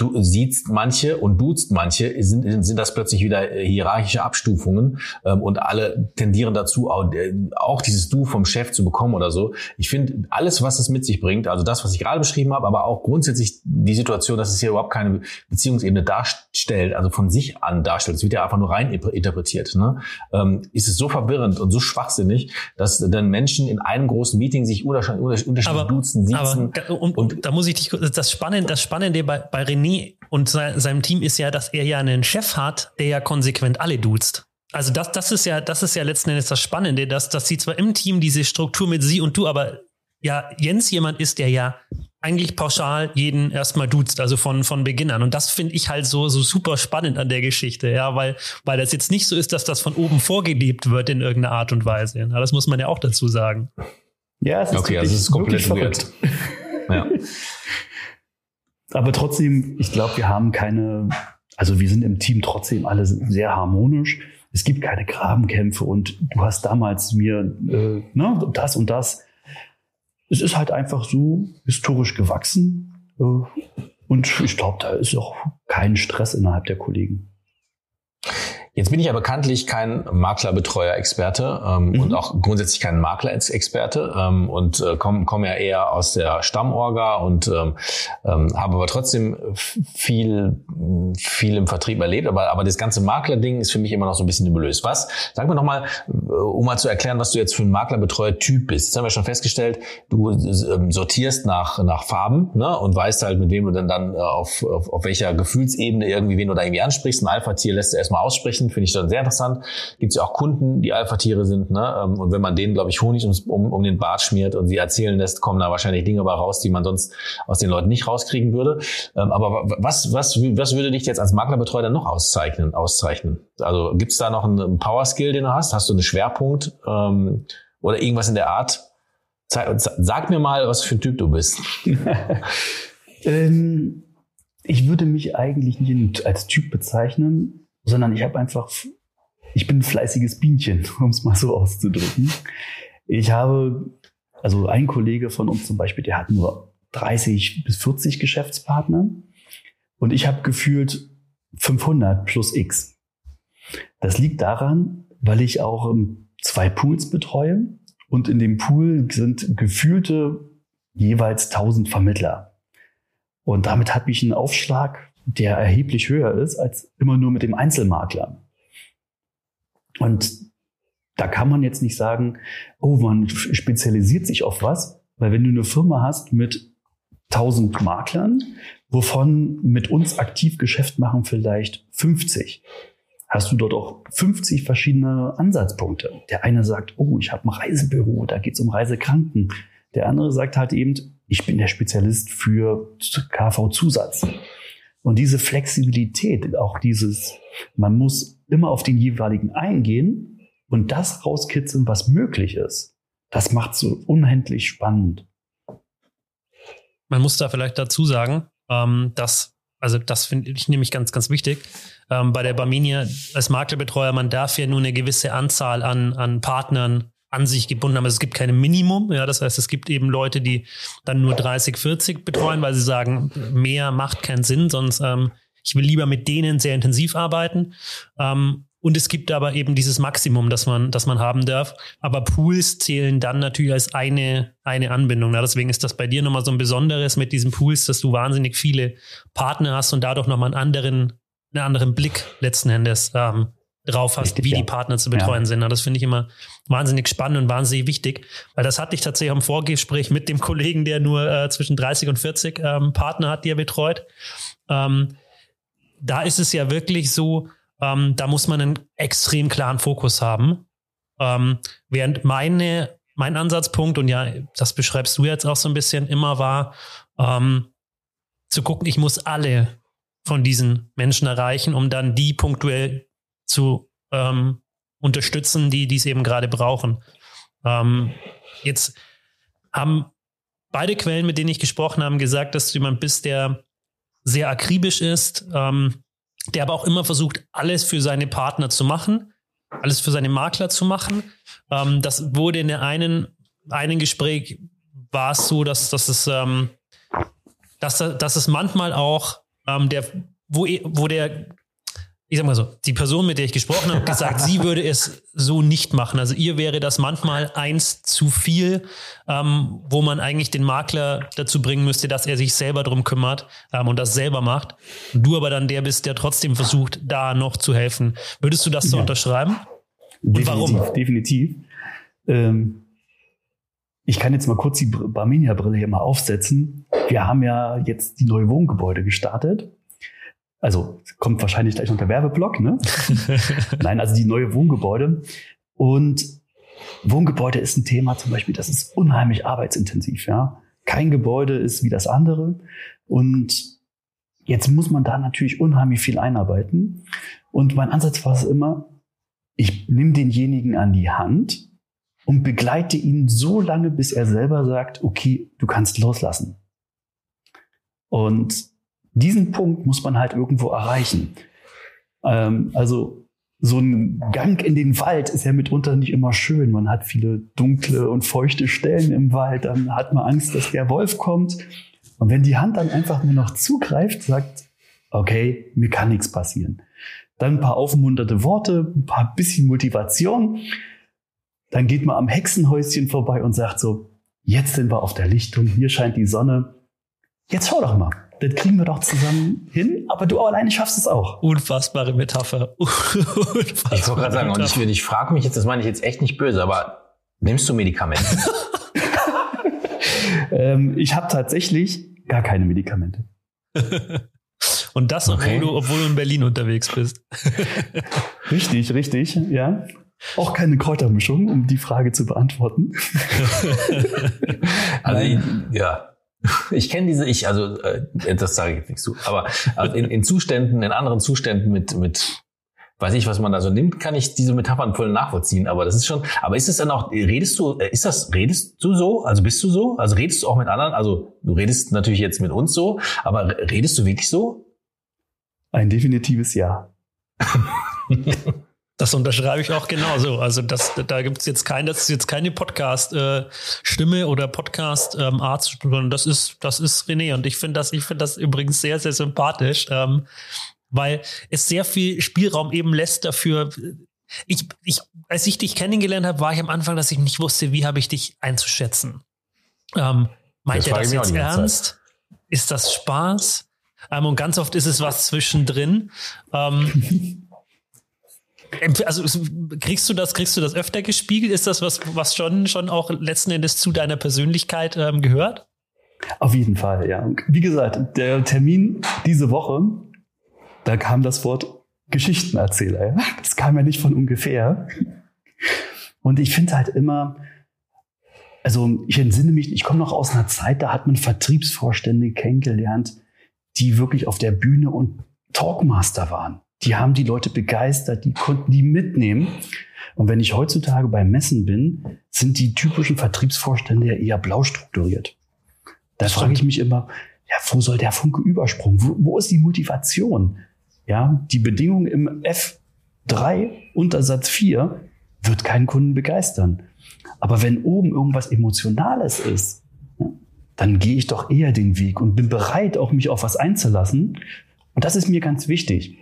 du siehst manche und duzt manche, sind, sind das plötzlich wieder äh, hierarchische Abstufungen ähm, und alle tendieren dazu, auch, äh, auch dieses Du vom Chef zu bekommen oder so. Ich finde, alles, was es mit sich bringt, also das, was ich gerade beschrieben habe, aber auch grundsätzlich die Situation, dass es hier überhaupt keine Beziehungsebene darstellt, also von sich an darstellt, es wird ja einfach nur rein interpretiert, ne? ähm, ist es so verwirrend und so schwachsinnig, dass dann Menschen in einem großen Meeting sich unterschiedlich duzen, siezen. Aber, und, und, da muss ich dich, das Spannende, das Spannende bei, bei René René und seinem Team ist ja, dass er ja einen Chef hat, der ja konsequent alle duzt. Also das, das ist ja, das ist ja letzten Endes das Spannende, dass, dass sie zwar im Team diese Struktur mit sie und du, aber ja, Jens jemand ist, der ja eigentlich pauschal jeden erstmal duzt, also von, von Beginn an. Und das finde ich halt so, so super spannend an der Geschichte, ja, weil, weil das jetzt nicht so ist, dass das von oben vorgelebt wird in irgendeiner Art und Weise. Ja, das muss man ja auch dazu sagen. Ja, es ist okay, also es ist komplett weird. ja. Aber trotzdem, ich glaube, wir haben keine, also wir sind im Team trotzdem alle sehr harmonisch. es gibt keine Grabenkämpfe und du hast damals mir äh, ne, das und das. Es ist halt einfach so historisch gewachsen. Äh, und ich glaube, da ist auch kein Stress innerhalb der Kollegen. Jetzt bin ich ja bekanntlich kein Maklerbetreuer-Experte ähm, mhm. und auch grundsätzlich kein Makler-Experte ähm, und äh, komme komm ja eher aus der Stammorga und ähm, ähm, habe aber trotzdem viel, viel im Vertrieb erlebt. Aber, aber das ganze Makler-Ding ist für mich immer noch so ein bisschen nebulös. Was? Sag mir nochmal, äh, um mal zu erklären, was du jetzt für ein Maklerbetreuer-Typ bist. Jetzt haben wir schon festgestellt, du ähm, sortierst nach, nach Farben ne, und weißt halt, mit wem du dann, dann äh, auf, auf, auf welcher Gefühlsebene irgendwie, wen du da irgendwie ansprichst. Ein Alpha-Tier lässt du erstmal aussprechen Nachrichten, finde ich dann sehr interessant. Gibt es ja auch Kunden, die Alpha-Tiere sind, ne? Ähm, und wenn man denen, glaube ich, Honig um, um den Bart schmiert und sie erzählen lässt, kommen da wahrscheinlich Dinge bei raus, die man sonst aus den Leuten nicht rauskriegen würde. Ähm, aber was, was, was würde dich jetzt als Maklerbetreuer noch auszeichnen? auszeichnen? Also gibt es da noch einen Power-Skill, den du hast? Hast du einen Schwerpunkt ähm, oder irgendwas in der Art? Sag mir mal, was für ein Typ du bist. ähm, ich würde mich eigentlich nicht als Typ bezeichnen sondern ich habe einfach, ich bin ein fleißiges Bienchen, um es mal so auszudrücken. Ich habe, also ein Kollege von uns zum Beispiel, der hat nur 30 bis 40 Geschäftspartner und ich habe gefühlt 500 plus X. Das liegt daran, weil ich auch zwei Pools betreue und in dem Pool sind gefühlte jeweils 1000 Vermittler. Und damit habe ich einen Aufschlag der erheblich höher ist als immer nur mit dem Einzelmakler. Und da kann man jetzt nicht sagen, oh, man spezialisiert sich auf was, weil wenn du eine Firma hast mit 1000 Maklern, wovon mit uns aktiv Geschäft machen vielleicht 50, hast du dort auch 50 verschiedene Ansatzpunkte. Der eine sagt, oh, ich habe ein Reisebüro, da geht es um Reisekranken. Der andere sagt halt eben, ich bin der Spezialist für KV-Zusatz. Und diese Flexibilität, auch dieses, man muss immer auf den jeweiligen eingehen und das rauskitzeln, was möglich ist, das macht so unendlich spannend. Man muss da vielleicht dazu sagen, ähm, dass, also das finde ich nämlich ganz, ganz wichtig. Ähm, bei der Barminia als Maklerbetreuer, man darf ja nur eine gewisse Anzahl an, an Partnern an sich gebunden haben. Also es gibt keine Minimum. Ja, das heißt, es gibt eben Leute, die dann nur 30, 40 betreuen, weil sie sagen, mehr macht keinen Sinn, sonst ähm, ich will lieber mit denen sehr intensiv arbeiten. Ähm, und es gibt aber eben dieses Maximum, das man, das man haben darf. Aber Pools zählen dann natürlich als eine, eine Anbindung. Ja, deswegen ist das bei dir nochmal so ein Besonderes mit diesen Pools, dass du wahnsinnig viele Partner hast und dadurch nochmal einen anderen, einen anderen Blick letzten Endes ähm, drauf hast, Richtig, wie ja. die Partner zu betreuen ja. sind. Das finde ich immer wahnsinnig spannend und wahnsinnig wichtig, weil das hatte ich tatsächlich im Vorgespräch mit dem Kollegen, der nur äh, zwischen 30 und 40 ähm, Partner hat, die er betreut. Ähm, da ist es ja wirklich so, ähm, da muss man einen extrem klaren Fokus haben. Ähm, während meine, mein Ansatzpunkt, und ja, das beschreibst du jetzt auch so ein bisschen, immer war, ähm, zu gucken, ich muss alle von diesen Menschen erreichen, um dann die punktuell zu ähm, unterstützen, die es eben gerade brauchen. Ähm, jetzt haben beide Quellen, mit denen ich gesprochen habe, gesagt, dass du jemand bist, der sehr akribisch ist, ähm, der aber auch immer versucht, alles für seine Partner zu machen, alles für seine Makler zu machen. Ähm, das wurde in der einen, einen Gespräch war es so, dass, dass es, ähm, dass, dass es manchmal auch ähm, der, wo, wo der ich sag mal so, die Person, mit der ich gesprochen habe, gesagt, sie würde es so nicht machen. Also ihr wäre das manchmal eins zu viel, ähm, wo man eigentlich den Makler dazu bringen müsste, dass er sich selber drum kümmert ähm, und das selber macht. Und du aber dann der bist, der trotzdem versucht, da noch zu helfen. Würdest du das so ja. unterschreiben? Und definitiv, warum? Definitiv. Ähm, ich kann jetzt mal kurz die Barmenia-Brille hier mal aufsetzen. Wir haben ja jetzt die neue Wohngebäude gestartet also kommt wahrscheinlich gleich noch der Werbeblock, ne? Nein, also die neue Wohngebäude. Und Wohngebäude ist ein Thema zum Beispiel, das ist unheimlich arbeitsintensiv, ja. Kein Gebäude ist wie das andere. Und jetzt muss man da natürlich unheimlich viel einarbeiten. Und mein Ansatz war es immer, ich nehme denjenigen an die Hand und begleite ihn so lange, bis er selber sagt, okay, du kannst loslassen. Und diesen Punkt muss man halt irgendwo erreichen. Ähm, also so ein Gang in den Wald ist ja mitunter nicht immer schön. Man hat viele dunkle und feuchte Stellen im Wald. Dann hat man Angst, dass der Wolf kommt. Und wenn die Hand dann einfach nur noch zugreift, sagt, okay, mir kann nichts passieren. Dann ein paar aufmunterte Worte, ein paar bisschen Motivation. Dann geht man am Hexenhäuschen vorbei und sagt so, jetzt sind wir auf der Lichtung, hier scheint die Sonne. Jetzt schau doch mal das kriegen wir doch zusammen hin, aber du alleine schaffst es auch. Unfassbare Metapher. Unfassbare ich wollte gerade sagen, und ich, ich frage mich jetzt, das meine ich jetzt echt nicht böse, aber nimmst du Medikamente? ähm, ich habe tatsächlich gar keine Medikamente. Und das, okay. obwohl, du, obwohl du in Berlin unterwegs bist. richtig, richtig, ja. Auch keine Kräutermischung, um die Frage zu beantworten. also, ja, ich kenne diese, ich, also äh, das sage ich jetzt nicht zu, aber also in, in Zuständen, in anderen Zuständen mit, mit weiß ich, was man da so nimmt, kann ich diese Metaphern voll nachvollziehen. Aber das ist schon, aber ist es dann auch, redest du, äh, ist das, redest du so? Also bist du so? Also redest du auch mit anderen? Also du redest natürlich jetzt mit uns so, aber redest du wirklich so? Ein definitives Ja. Das unterschreibe ich auch genauso. Also das, da gibt es jetzt kein, das ist jetzt keine Podcast-Stimme äh, oder Podcast-Art, ähm, sondern das ist, das ist René. Und ich finde das, ich finde das übrigens sehr, sehr sympathisch, ähm, weil es sehr viel Spielraum eben lässt dafür. Ich, ich, als ich dich kennengelernt habe, war ich am Anfang, dass ich nicht wusste, wie habe ich dich einzuschätzen. Ähm, meint er das jetzt ernst? Ist das Spaß? Ähm, und ganz oft ist es was zwischendrin. Also kriegst du das, kriegst du das öfter gespiegelt? Ist das was, was schon, schon auch letzten Endes zu deiner Persönlichkeit ähm, gehört? Auf jeden Fall, ja. Wie gesagt, der Termin diese Woche, da kam das Wort Geschichtenerzähler. Ja? Das kam ja nicht von ungefähr. Und ich finde halt immer, also ich entsinne mich, ich komme noch aus einer Zeit, da hat man Vertriebsvorstände kennengelernt, die wirklich auf der Bühne und Talkmaster waren die haben die Leute begeistert, die konnten die mitnehmen. Und wenn ich heutzutage bei Messen bin, sind die typischen Vertriebsvorstände ja eher blau strukturiert. Da frage ich mich immer, ja, wo soll der Funke übersprungen? Wo, wo ist die Motivation? Ja, die Bedingung im F3 unter Satz 4 wird keinen Kunden begeistern. Aber wenn oben irgendwas Emotionales ist, dann gehe ich doch eher den Weg und bin bereit, auch mich auf was einzulassen. Und das ist mir ganz wichtig.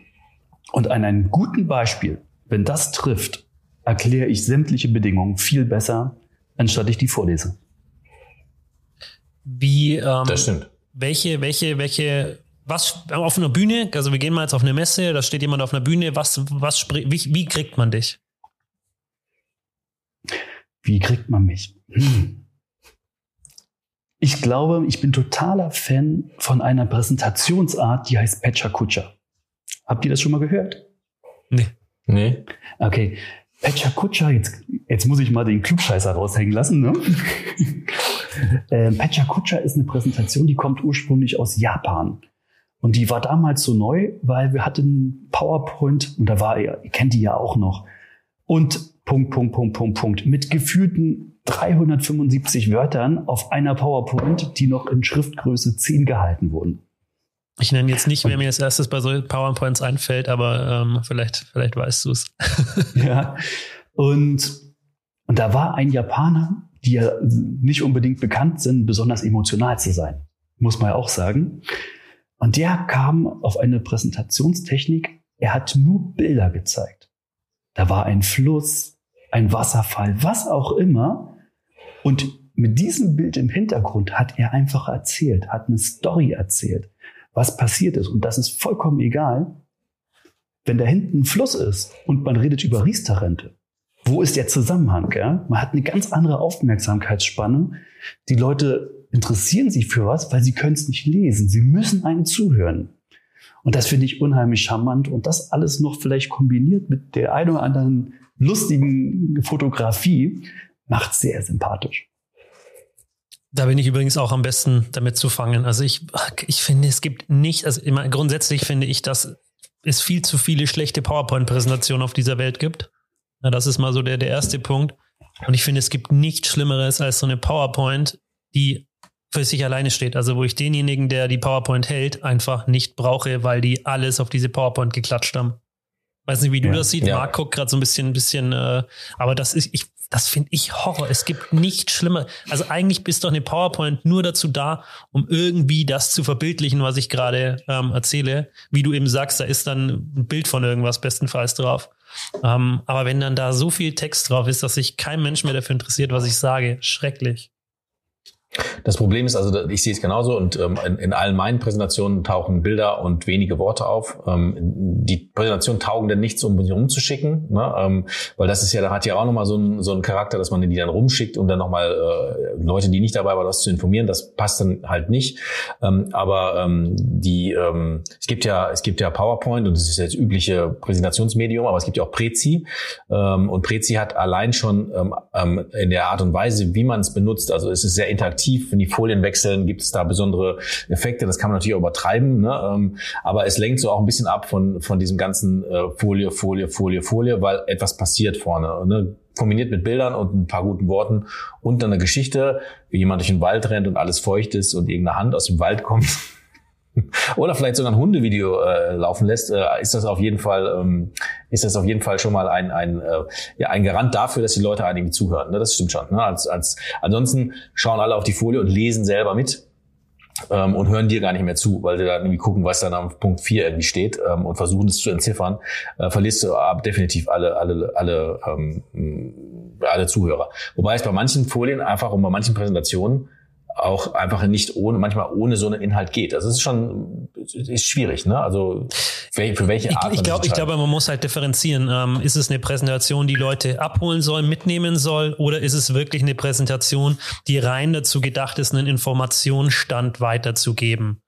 Und an einem guten Beispiel, wenn das trifft, erkläre ich sämtliche Bedingungen viel besser, anstatt ich die vorlese. Wie, ähm, das stimmt. Welche, welche, welche, was auf einer Bühne, also wir gehen mal jetzt auf eine Messe, da steht jemand auf einer Bühne, was, was, wie, wie kriegt man dich? Wie kriegt man mich? Hm. Ich glaube, ich bin totaler Fan von einer Präsentationsart, die heißt Pecha Kutscher. Habt ihr das schon mal gehört? Nee. Nee. Okay. Pecha Kutscher, jetzt, jetzt muss ich mal den Klugscheißer raushängen lassen. Ne? äh, Pecha Kutscher ist eine Präsentation, die kommt ursprünglich aus Japan. Und die war damals so neu, weil wir hatten PowerPoint, und da war er, ihr kennt die ja auch noch. Und Punkt, Punkt, Punkt, Punkt, Punkt. Mit gefühlten 375 Wörtern auf einer PowerPoint, die noch in Schriftgröße 10 gehalten wurden. Ich nenne jetzt nicht, wer mir als erstes bei so PowerPoints einfällt, aber ähm, vielleicht, vielleicht weißt du es. ja. Und, und da war ein Japaner, die ja nicht unbedingt bekannt sind, besonders emotional zu sein. Muss man ja auch sagen. Und der kam auf eine Präsentationstechnik. Er hat nur Bilder gezeigt. Da war ein Fluss, ein Wasserfall, was auch immer. Und mit diesem Bild im Hintergrund hat er einfach erzählt, hat eine Story erzählt was passiert ist. Und das ist vollkommen egal, wenn da hinten ein Fluss ist und man redet über Riester-Rente. Wo ist der Zusammenhang? Ja? Man hat eine ganz andere Aufmerksamkeitsspanne. Die Leute interessieren sich für was, weil sie können es nicht lesen. Sie müssen einen zuhören. Und das finde ich unheimlich charmant. Und das alles noch vielleicht kombiniert mit der ein oder anderen lustigen Fotografie macht sehr sympathisch. Da bin ich übrigens auch am besten damit zu fangen. Also ich, ich finde, es gibt nicht, also immer grundsätzlich finde ich, dass es viel zu viele schlechte PowerPoint-Präsentationen auf dieser Welt gibt. Na, das ist mal so der, der erste Punkt. Und ich finde, es gibt nichts Schlimmeres als so eine PowerPoint, die für sich alleine steht. Also wo ich denjenigen, der die PowerPoint hält, einfach nicht brauche, weil die alles auf diese PowerPoint geklatscht haben. Weiß nicht, wie du Ja. das siehst. Ja. Marc guckt gerade so ein bisschen, ein bisschen, äh, aber das ist, ich, das finde ich Horror. Es gibt nichts Schlimmer. Also eigentlich ist doch eine PowerPoint nur dazu da, um irgendwie das zu verbildlichen, was ich gerade ähm, erzähle. Wie du eben sagst, da ist dann ein Bild von irgendwas bestenfalls drauf. Ähm, aber wenn dann da so viel Text drauf ist, dass sich kein Mensch mehr dafür interessiert, was ich sage, schrecklich. Das Problem ist also, ich sehe es genauso und ähm, in, in allen meinen Präsentationen tauchen Bilder und wenige Worte auf. Ähm, die Präsentationen taugen denn nichts, um sie rumzuschicken, ne? ähm, weil das ist ja, da hat ja auch nochmal so einen so einen Charakter, dass man die dann rumschickt, um dann nochmal äh, Leute, die nicht dabei waren, was zu informieren. Das passt dann halt nicht. Ähm, aber ähm, die, ähm, es gibt ja, es gibt ja PowerPoint und das ist jetzt übliche Präsentationsmedium, aber es gibt ja auch Prezi ähm, und Prezi hat allein schon ähm, ähm, in der Art und Weise, wie man es benutzt, also es ist sehr interaktiv, wenn die Folien wechseln, gibt es da besondere Effekte, das kann man natürlich auch übertreiben, ne? ähm, aber es lenkt so auch ein bisschen ab von, von diesem ganzen äh, Folie, Folie, Folie, Folie, weil etwas passiert vorne. Ne? kombiniert mit Bildern und ein paar guten Worten und dann eine Geschichte, wie jemand durch den Wald rennt und alles feucht ist und irgendeine Hand aus dem Wald kommt. Oder vielleicht sogar ein Hundevideo äh, laufen lässt, äh, ist das auf jeden Fall, ähm, ist das auf jeden Fall schon mal ein, ein, äh, ja, ein Garant dafür, dass die Leute einigen zuhören. Ne? Das stimmt schon. Ne? Als, als, ansonsten schauen alle auf die Folie und lesen selber mit ähm, und hören dir gar nicht mehr zu, weil sie dann irgendwie gucken, was dann am Punkt 4 irgendwie steht ähm, und versuchen es zu entziffern, äh, verlierst du aber definitiv alle, alle, alle, ähm, alle Zuhörer. Wobei es bei manchen Folien einfach und bei manchen Präsentationen auch einfach nicht ohne, manchmal ohne so einen Inhalt geht. Also es ist schon, ist schwierig, ne? Also für welche Ich, Art ich man glaube, ich glaube, man muss halt differenzieren. Ähm, ist es eine Präsentation, die Leute abholen soll, mitnehmen soll, oder ist es wirklich eine Präsentation, die rein dazu gedacht ist, einen Informationsstand weiterzugeben?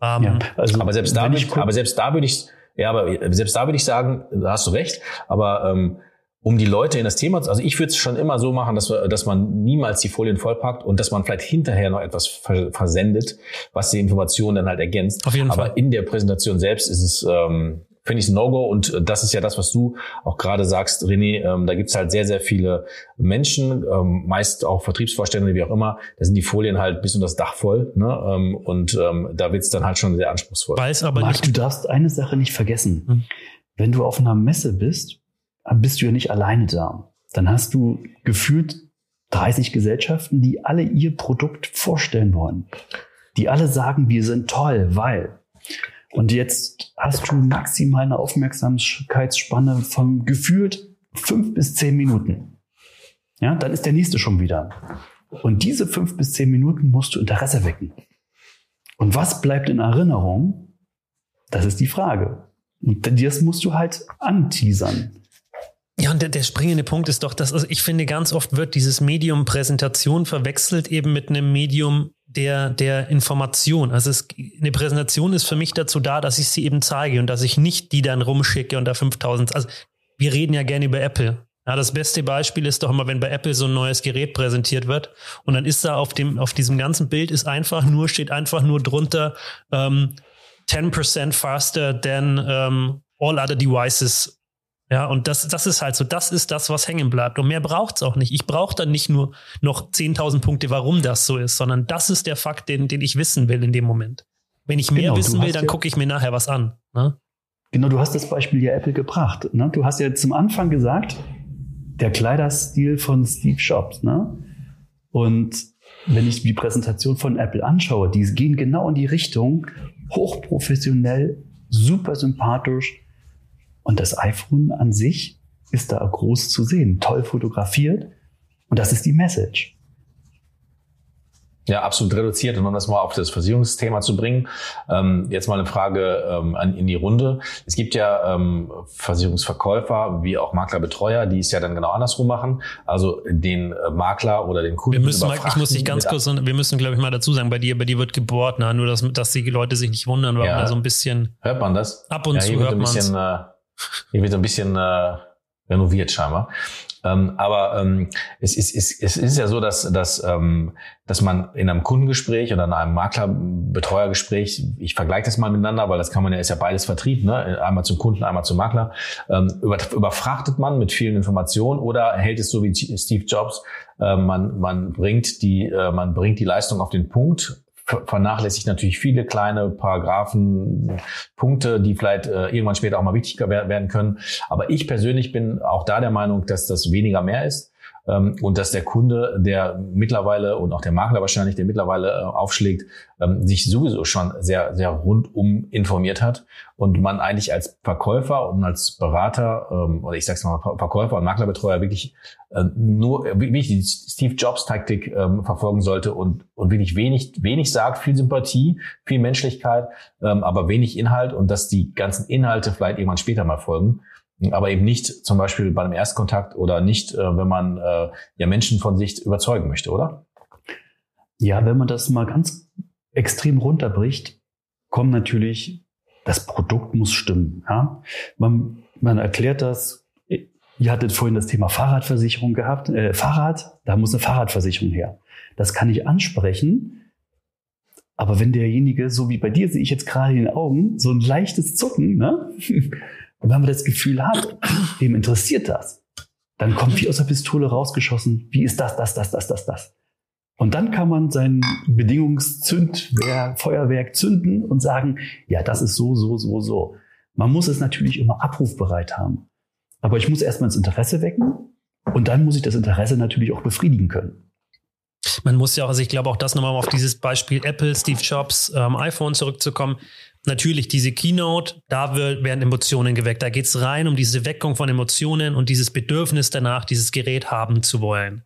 Ähm, Ja, also aber selbst da, ich ich, aber selbst da würde ich, ja, aber selbst da würde ich sagen, da hast du recht, aber ähm, um die Leute in das Thema, zu- also ich würde es schon immer so machen, dass, wir, dass man niemals die Folien vollpackt und dass man vielleicht hinterher noch etwas ver- versendet, was die Information dann halt ergänzt. Auf jeden aber Fall. in der Präsentation selbst ist es, ähm, finde ich, ein No-Go und das ist ja das, was du auch gerade sagst, René, ähm, da gibt's halt sehr, sehr viele Menschen, ähm, meist auch Vertriebsvorstände, wie auch immer, da sind die Folien halt bis unter das Dach voll ne? ähm, und ähm, da wird's dann halt schon sehr anspruchsvoll. weiß aber Marc, nicht. du darfst eine Sache nicht vergessen. Hm. Wenn du auf einer Messe bist, bist du ja nicht alleine da. Dann hast du gefühlt 30 Gesellschaften, die alle ihr Produkt vorstellen wollen. Die alle sagen, wir sind toll, weil. Und jetzt hast du maximal eine Aufmerksamkeitsspanne von gefühlt fünf bis zehn Minuten. Ja, dann ist der nächste schon wieder. Und diese fünf bis zehn Minuten musst du Interesse wecken. Und was bleibt in Erinnerung? Das ist die Frage. Und das musst du halt anteasern. Ja, und der, der springende Punkt ist doch, dass also ich finde, ganz oft wird dieses Medium Präsentation verwechselt eben mit einem Medium der, der Information. Also es, eine Präsentation ist für mich dazu da, dass ich sie eben zeige und dass ich nicht die dann rumschicke und da 5000, also wir reden ja gerne über Apple. Ja, das beste Beispiel ist doch immer, wenn bei Apple so ein neues Gerät präsentiert wird und dann ist da auf dem, auf diesem ganzen Bild ist einfach nur, steht einfach nur drunter, ähm, 10% faster than ähm, all other devices ja, und das, das ist halt so, das ist das, was hängen bleibt. Und mehr braucht's auch nicht. Ich brauche dann nicht nur noch 10.000 Punkte, warum das so ist, sondern das ist der Fakt, den, den ich wissen will in dem Moment. Wenn ich mehr Genau, wissen will, dann ja- gucke ich mir nachher was an. Ne? Genau, du hast das Beispiel ja Apple gebracht. Ne? Du hast ja zum Anfang gesagt, der Kleiderstil von Steve Jobs. Ne? Und wenn ich die Präsentation von Apple anschaue, die gehen genau in die Richtung, hochprofessionell, super sympathisch. Und das iPhone an sich ist da groß zu sehen, toll fotografiert. Und das ist die Message. Ja, absolut reduziert. Und um das mal auf das Versicherungsthema zu bringen, ähm, jetzt mal eine Frage ähm, an, in die Runde. Es gibt ja ähm, Versicherungsverkäufer wie auch Maklerbetreuer, die es ja dann genau andersrum machen. Also den äh, Makler oder den Kunden Wir müssen mal, ich muss dich ganz kurz, wir müssen, glaube ich, mal dazu sagen, bei dir, bei dir wird gebohrt, ne? nur dass, dass die Leute sich nicht wundern, weil Ja. man da so ein bisschen Hört man das? ab und ja, zu hört man bisschen, äh, hier wird ein bisschen äh, renoviert scheinbar. Ähm, aber ähm, es, ist, es, es ist ja so, dass, dass, ähm, dass man in einem Kundengespräch oder in einem Makler-Betreuergespräch, ich vergleiche das mal miteinander, weil das kann man ja, ist ja beides Vertrieb, ne? einmal zum Kunden, einmal zum Makler, ähm, über, überfrachtet man mit vielen Informationen oder hält es so wie Steve Jobs, äh, man, man, bringt die, äh, man bringt die Leistung auf den Punkt, vernachlässigt natürlich viele kleine Paragraphen, Punkte, die vielleicht äh, irgendwann später auch mal wichtiger werden können. Aber ich persönlich bin auch da der Meinung, dass das weniger mehr ist und dass der Kunde, der mittlerweile und auch der Makler wahrscheinlich, der mittlerweile äh, aufschlägt, ähm, sich sowieso schon sehr, sehr rundum informiert hat und man eigentlich als Verkäufer und als Berater ähm, oder ich sag's mal Verkäufer und Maklerbetreuer wirklich äh, nur wirklich die Steve Jobs Taktik ähm, verfolgen sollte und und wirklich wenig wenig sagt, viel Sympathie, viel Menschlichkeit, ähm, aber wenig Inhalt und dass die ganzen Inhalte vielleicht irgendwann später mal folgen aber eben nicht zum Beispiel bei einem Erstkontakt oder nicht, äh, wenn man äh, ja Menschen von sich überzeugen möchte, oder? Ja, wenn man das mal ganz extrem runterbricht, kommt natürlich, das Produkt muss stimmen. Ja? Man, man erklärt das, ihr hattet vorhin das Thema Fahrradversicherung gehabt. Äh, Fahrrad, da muss eine Fahrradversicherung her. Das kann ich ansprechen. Aber wenn derjenige, so wie bei dir sehe ich jetzt gerade in den Augen, so ein leichtes Zucken, ne? Und wenn man das Gefühl hat, dem interessiert das, dann kommt wie aus der Pistole rausgeschossen, wie ist das, das, das, das, das, das. Und dann kann man sein Bedingungszündwerk, Feuerwerk zünden und sagen, ja, das ist so, so, so, so. Man muss es natürlich immer abrufbereit haben. Aber ich muss erstmal das Interesse wecken und dann muss ich das Interesse natürlich auch befriedigen können. Man muss ja auch, also ich glaube auch das nochmal auf dieses Beispiel Apple, Steve Jobs, ähm, iPhone zurückzukommen natürlich diese Keynote, da werden Emotionen geweckt. Da geht es rein um diese Weckung von Emotionen und dieses Bedürfnis danach, dieses Gerät haben zu wollen.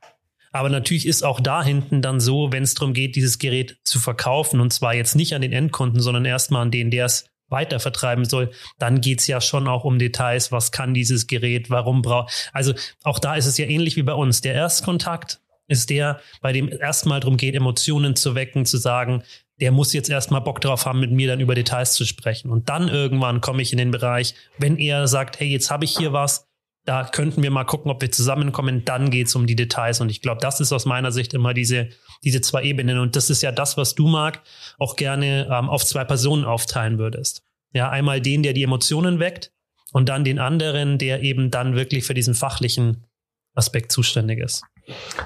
Aber natürlich ist auch da hinten dann so, wenn es darum geht, dieses Gerät zu verkaufen, und zwar jetzt nicht an den Endkunden, sondern erstmal an den, der es weiter vertreiben soll, dann geht es ja schon auch um Details, was kann dieses Gerät, warum braucht. Also auch da ist es ja ähnlich wie bei uns. Der Erstkontakt ist der, bei dem erstmal darum geht, Emotionen zu wecken, zu sagen, der muss jetzt erstmal Bock drauf haben, mit mir dann über Details zu sprechen. Und dann irgendwann komme ich in den Bereich, wenn er sagt, hey, jetzt habe ich hier was, da könnten wir mal gucken, ob wir zusammenkommen, dann geht es um die Details. Und ich glaube, das ist aus meiner Sicht immer diese, diese zwei Ebenen. Und das ist ja das, was du, Marc, auch gerne ähm, auf zwei Personen aufteilen würdest. Ja, einmal den, der die Emotionen weckt und dann den anderen, der eben dann wirklich für diesen fachlichen Aspekt zuständig ist.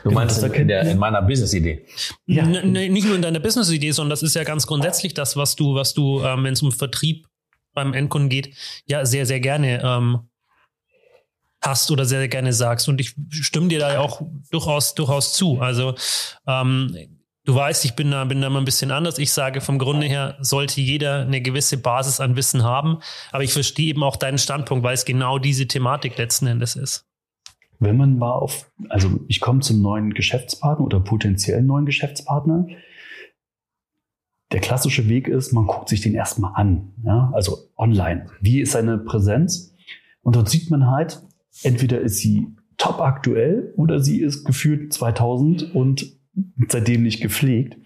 Du meinst genau, in, der, in meiner Business-Idee? Ja. nicht nur in deiner Business-Idee, sondern das ist ja ganz grundsätzlich das, was du, was du, ähm, wenn es um Vertrieb beim Endkunden geht, ja sehr, sehr gerne ähm, hast oder sehr, sehr gerne sagst. Und ich stimme dir da ja auch durchaus, durchaus zu. Also ähm, du weißt, ich bin da, bin da mal ein bisschen anders. Ich sage, vom Grunde her sollte jeder eine gewisse Basis an Wissen haben. Aber ich verstehe eben auch deinen Standpunkt, weil es genau diese Thematik letzten Endes ist. Wenn man mal auf, also ich komme zum neuen Geschäftspartner oder potenziellen neuen Geschäftspartner. Der klassische Weg ist, man guckt sich den erstmal an, ja, also online. Wie ist seine Präsenz? Und dort sieht man halt, entweder ist sie top aktuell oder sie ist gefühlt 2000 und seitdem nicht gepflegt.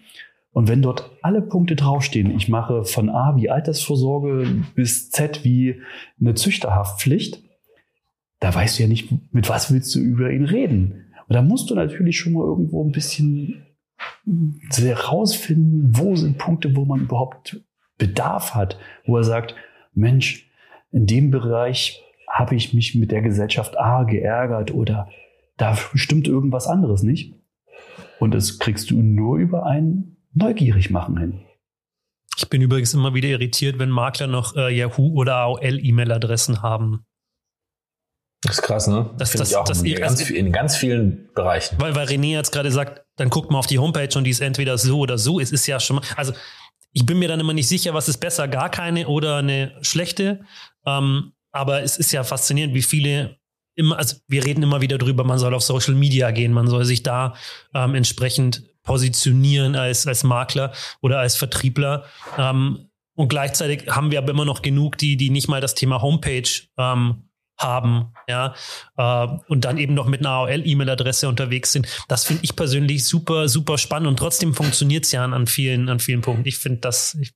Und wenn dort alle Punkte draufstehen, ich mache von A wie Altersvorsorge bis Z wie eine Züchterhaftpflicht, da weißt du ja nicht, mit was willst du über ihn reden. Und da musst du natürlich schon mal irgendwo ein bisschen herausfinden, wo sind Punkte, wo man überhaupt Bedarf hat, wo er sagt, Mensch, in dem Bereich habe ich mich mit der Gesellschaft A geärgert oder da stimmt irgendwas anderes nicht. Und das kriegst du nur über ein neugierig machen hin. Ich bin übrigens immer wieder irritiert, wenn Makler noch äh, Yahoo oder AOL-E-Mail-Adressen haben. Das ist krass, ne? Das, das, das, in, ganz, in ganz vielen Bereichen. Weil, weil René jetzt gerade sagt, dann guckt mal auf die Homepage und die ist entweder so oder so. Es ist ja schon mal, also ich bin mir dann immer nicht sicher, was ist besser, gar keine oder eine schlechte. Ähm, aber es ist ja faszinierend, wie viele immer, also wir reden immer wieder drüber, man soll auf Social Media gehen, man soll sich da ähm, entsprechend positionieren als, als Makler oder als Vertriebler. Ähm, und gleichzeitig haben wir aber immer noch genug, die, die nicht mal das Thema Homepage ähm, haben, ja, äh, und dann eben noch mit einer AOL-E-Mail-Adresse unterwegs sind. Das finde ich persönlich super, super spannend und trotzdem funktioniert es ja an, vielen, an vielen Punkten. Ich finde das, ich,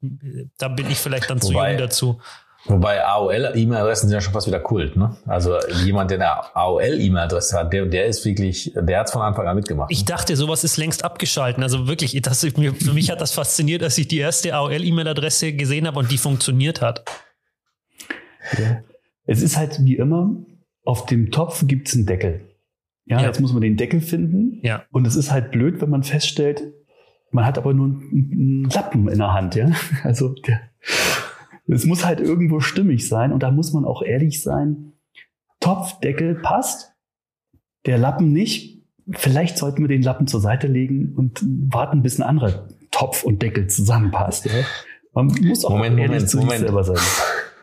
da bin ich vielleicht dann wobei, zu jung dazu. Wobei AOL-E-Mail-Adressen sind ja schon fast wieder Kult, ne? Also jemand, der eine AOL-E-Mail-Adresse hat, der, der ist wirklich, der hat es von Anfang an mitgemacht. Ich dachte, sowas ist längst abgeschalten. Also wirklich, das, für mich hat das fasziniert, dass ich die erste AOL-E-Mail-Adresse gesehen habe und die funktioniert hat. Ja. Es ist halt wie immer, auf dem Topf gibt es einen Deckel. Ja, ja, jetzt muss man den Deckel finden. Ja. Und es ist halt blöd, wenn man feststellt, Man hat aber nur einen Lappen in der Hand, ja. Also der, es muss halt irgendwo stimmig sein und da muss man auch ehrlich sein. Topfdeckel passt, der Lappen nicht. Vielleicht sollten wir den Lappen zur Seite legen und warten, bis ein anderer Topf und Deckel zusammenpasst. Ja? Man muss auch Moment, ehrlich Moment, zu sich Moment. selber sein.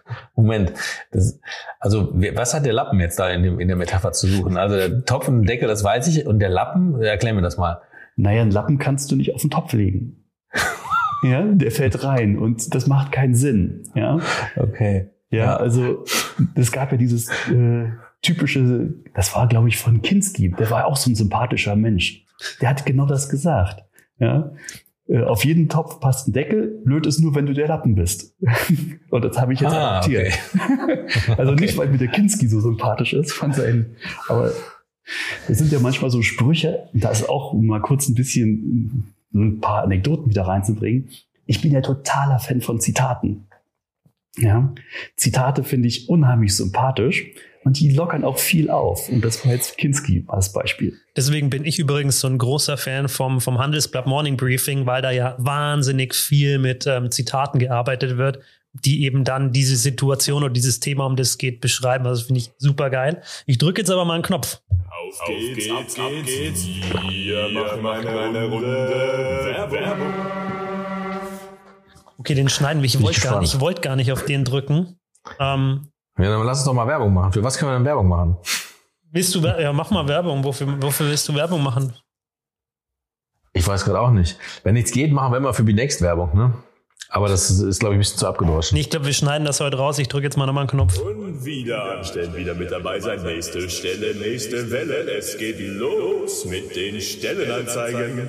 Moment, das, also was hat der Lappen jetzt da in, dem, in der Metapher zu suchen? Also der Topf und Deckel, das weiß ich, und der Lappen, erklär mir das mal. Naja, einen Lappen kannst du nicht auf den Topf legen. ja, der fällt rein und das macht keinen Sinn. Ja, Okay. ja, also es gab ja dieses äh, typische, das war glaube ich von Kinski, der war auch so ein sympathischer Mensch. Der hat genau das gesagt. Ja, äh, auf jeden Topf passt ein Deckel. Blöd ist nur, wenn du der Lappen bist. und das habe ich jetzt Ah, adaptiert. Also nicht, weil mir der Kinski so sympathisch ist von seinen, aber es sind ja manchmal so Sprüche, da ist auch um mal kurz ein bisschen ein paar Anekdoten wieder reinzubringen. Ich bin ja totaler Fan von Zitaten. Ja, Zitate finde ich unheimlich sympathisch und die lockern auch viel auf. Und das war jetzt Kinski als Beispiel. Deswegen bin ich übrigens so ein großer Fan vom, vom Handelsblatt Morning Briefing, weil da ja wahnsinnig viel mit ähm, Zitaten gearbeitet wird, die eben dann diese Situation oder dieses Thema, um das es geht, beschreiben. Also das finde ich super geil. Ich drücke jetzt aber mal einen Knopf. Auf geht's, ab geht's. Wir machen eine Runde Werbung. Okay, den schneiden wir. Ich wollte gar, nicht- ich wollte gar nicht auf den drücken. Ähm, Ja, dann lass uns doch mal Werbung machen. Für was können wir denn Werbung machen? willst du, ja, mach mal Werbung. Wofür, wofür willst du Werbung machen? Ich weiß gerade auch nicht. Wenn nichts geht, machen wir immer für die Next Werbung, ne? Aber das ist, ist glaube ich, ein bisschen zu abgedroschen. Ich glaube, wir schneiden das heute raus. Ich drücke jetzt mal nochmal einen Knopf. Und wieder anstellen, wieder mit dabei sein. Nächste Stelle, nächste Welle. Es geht los mit den Stellenanzeigen.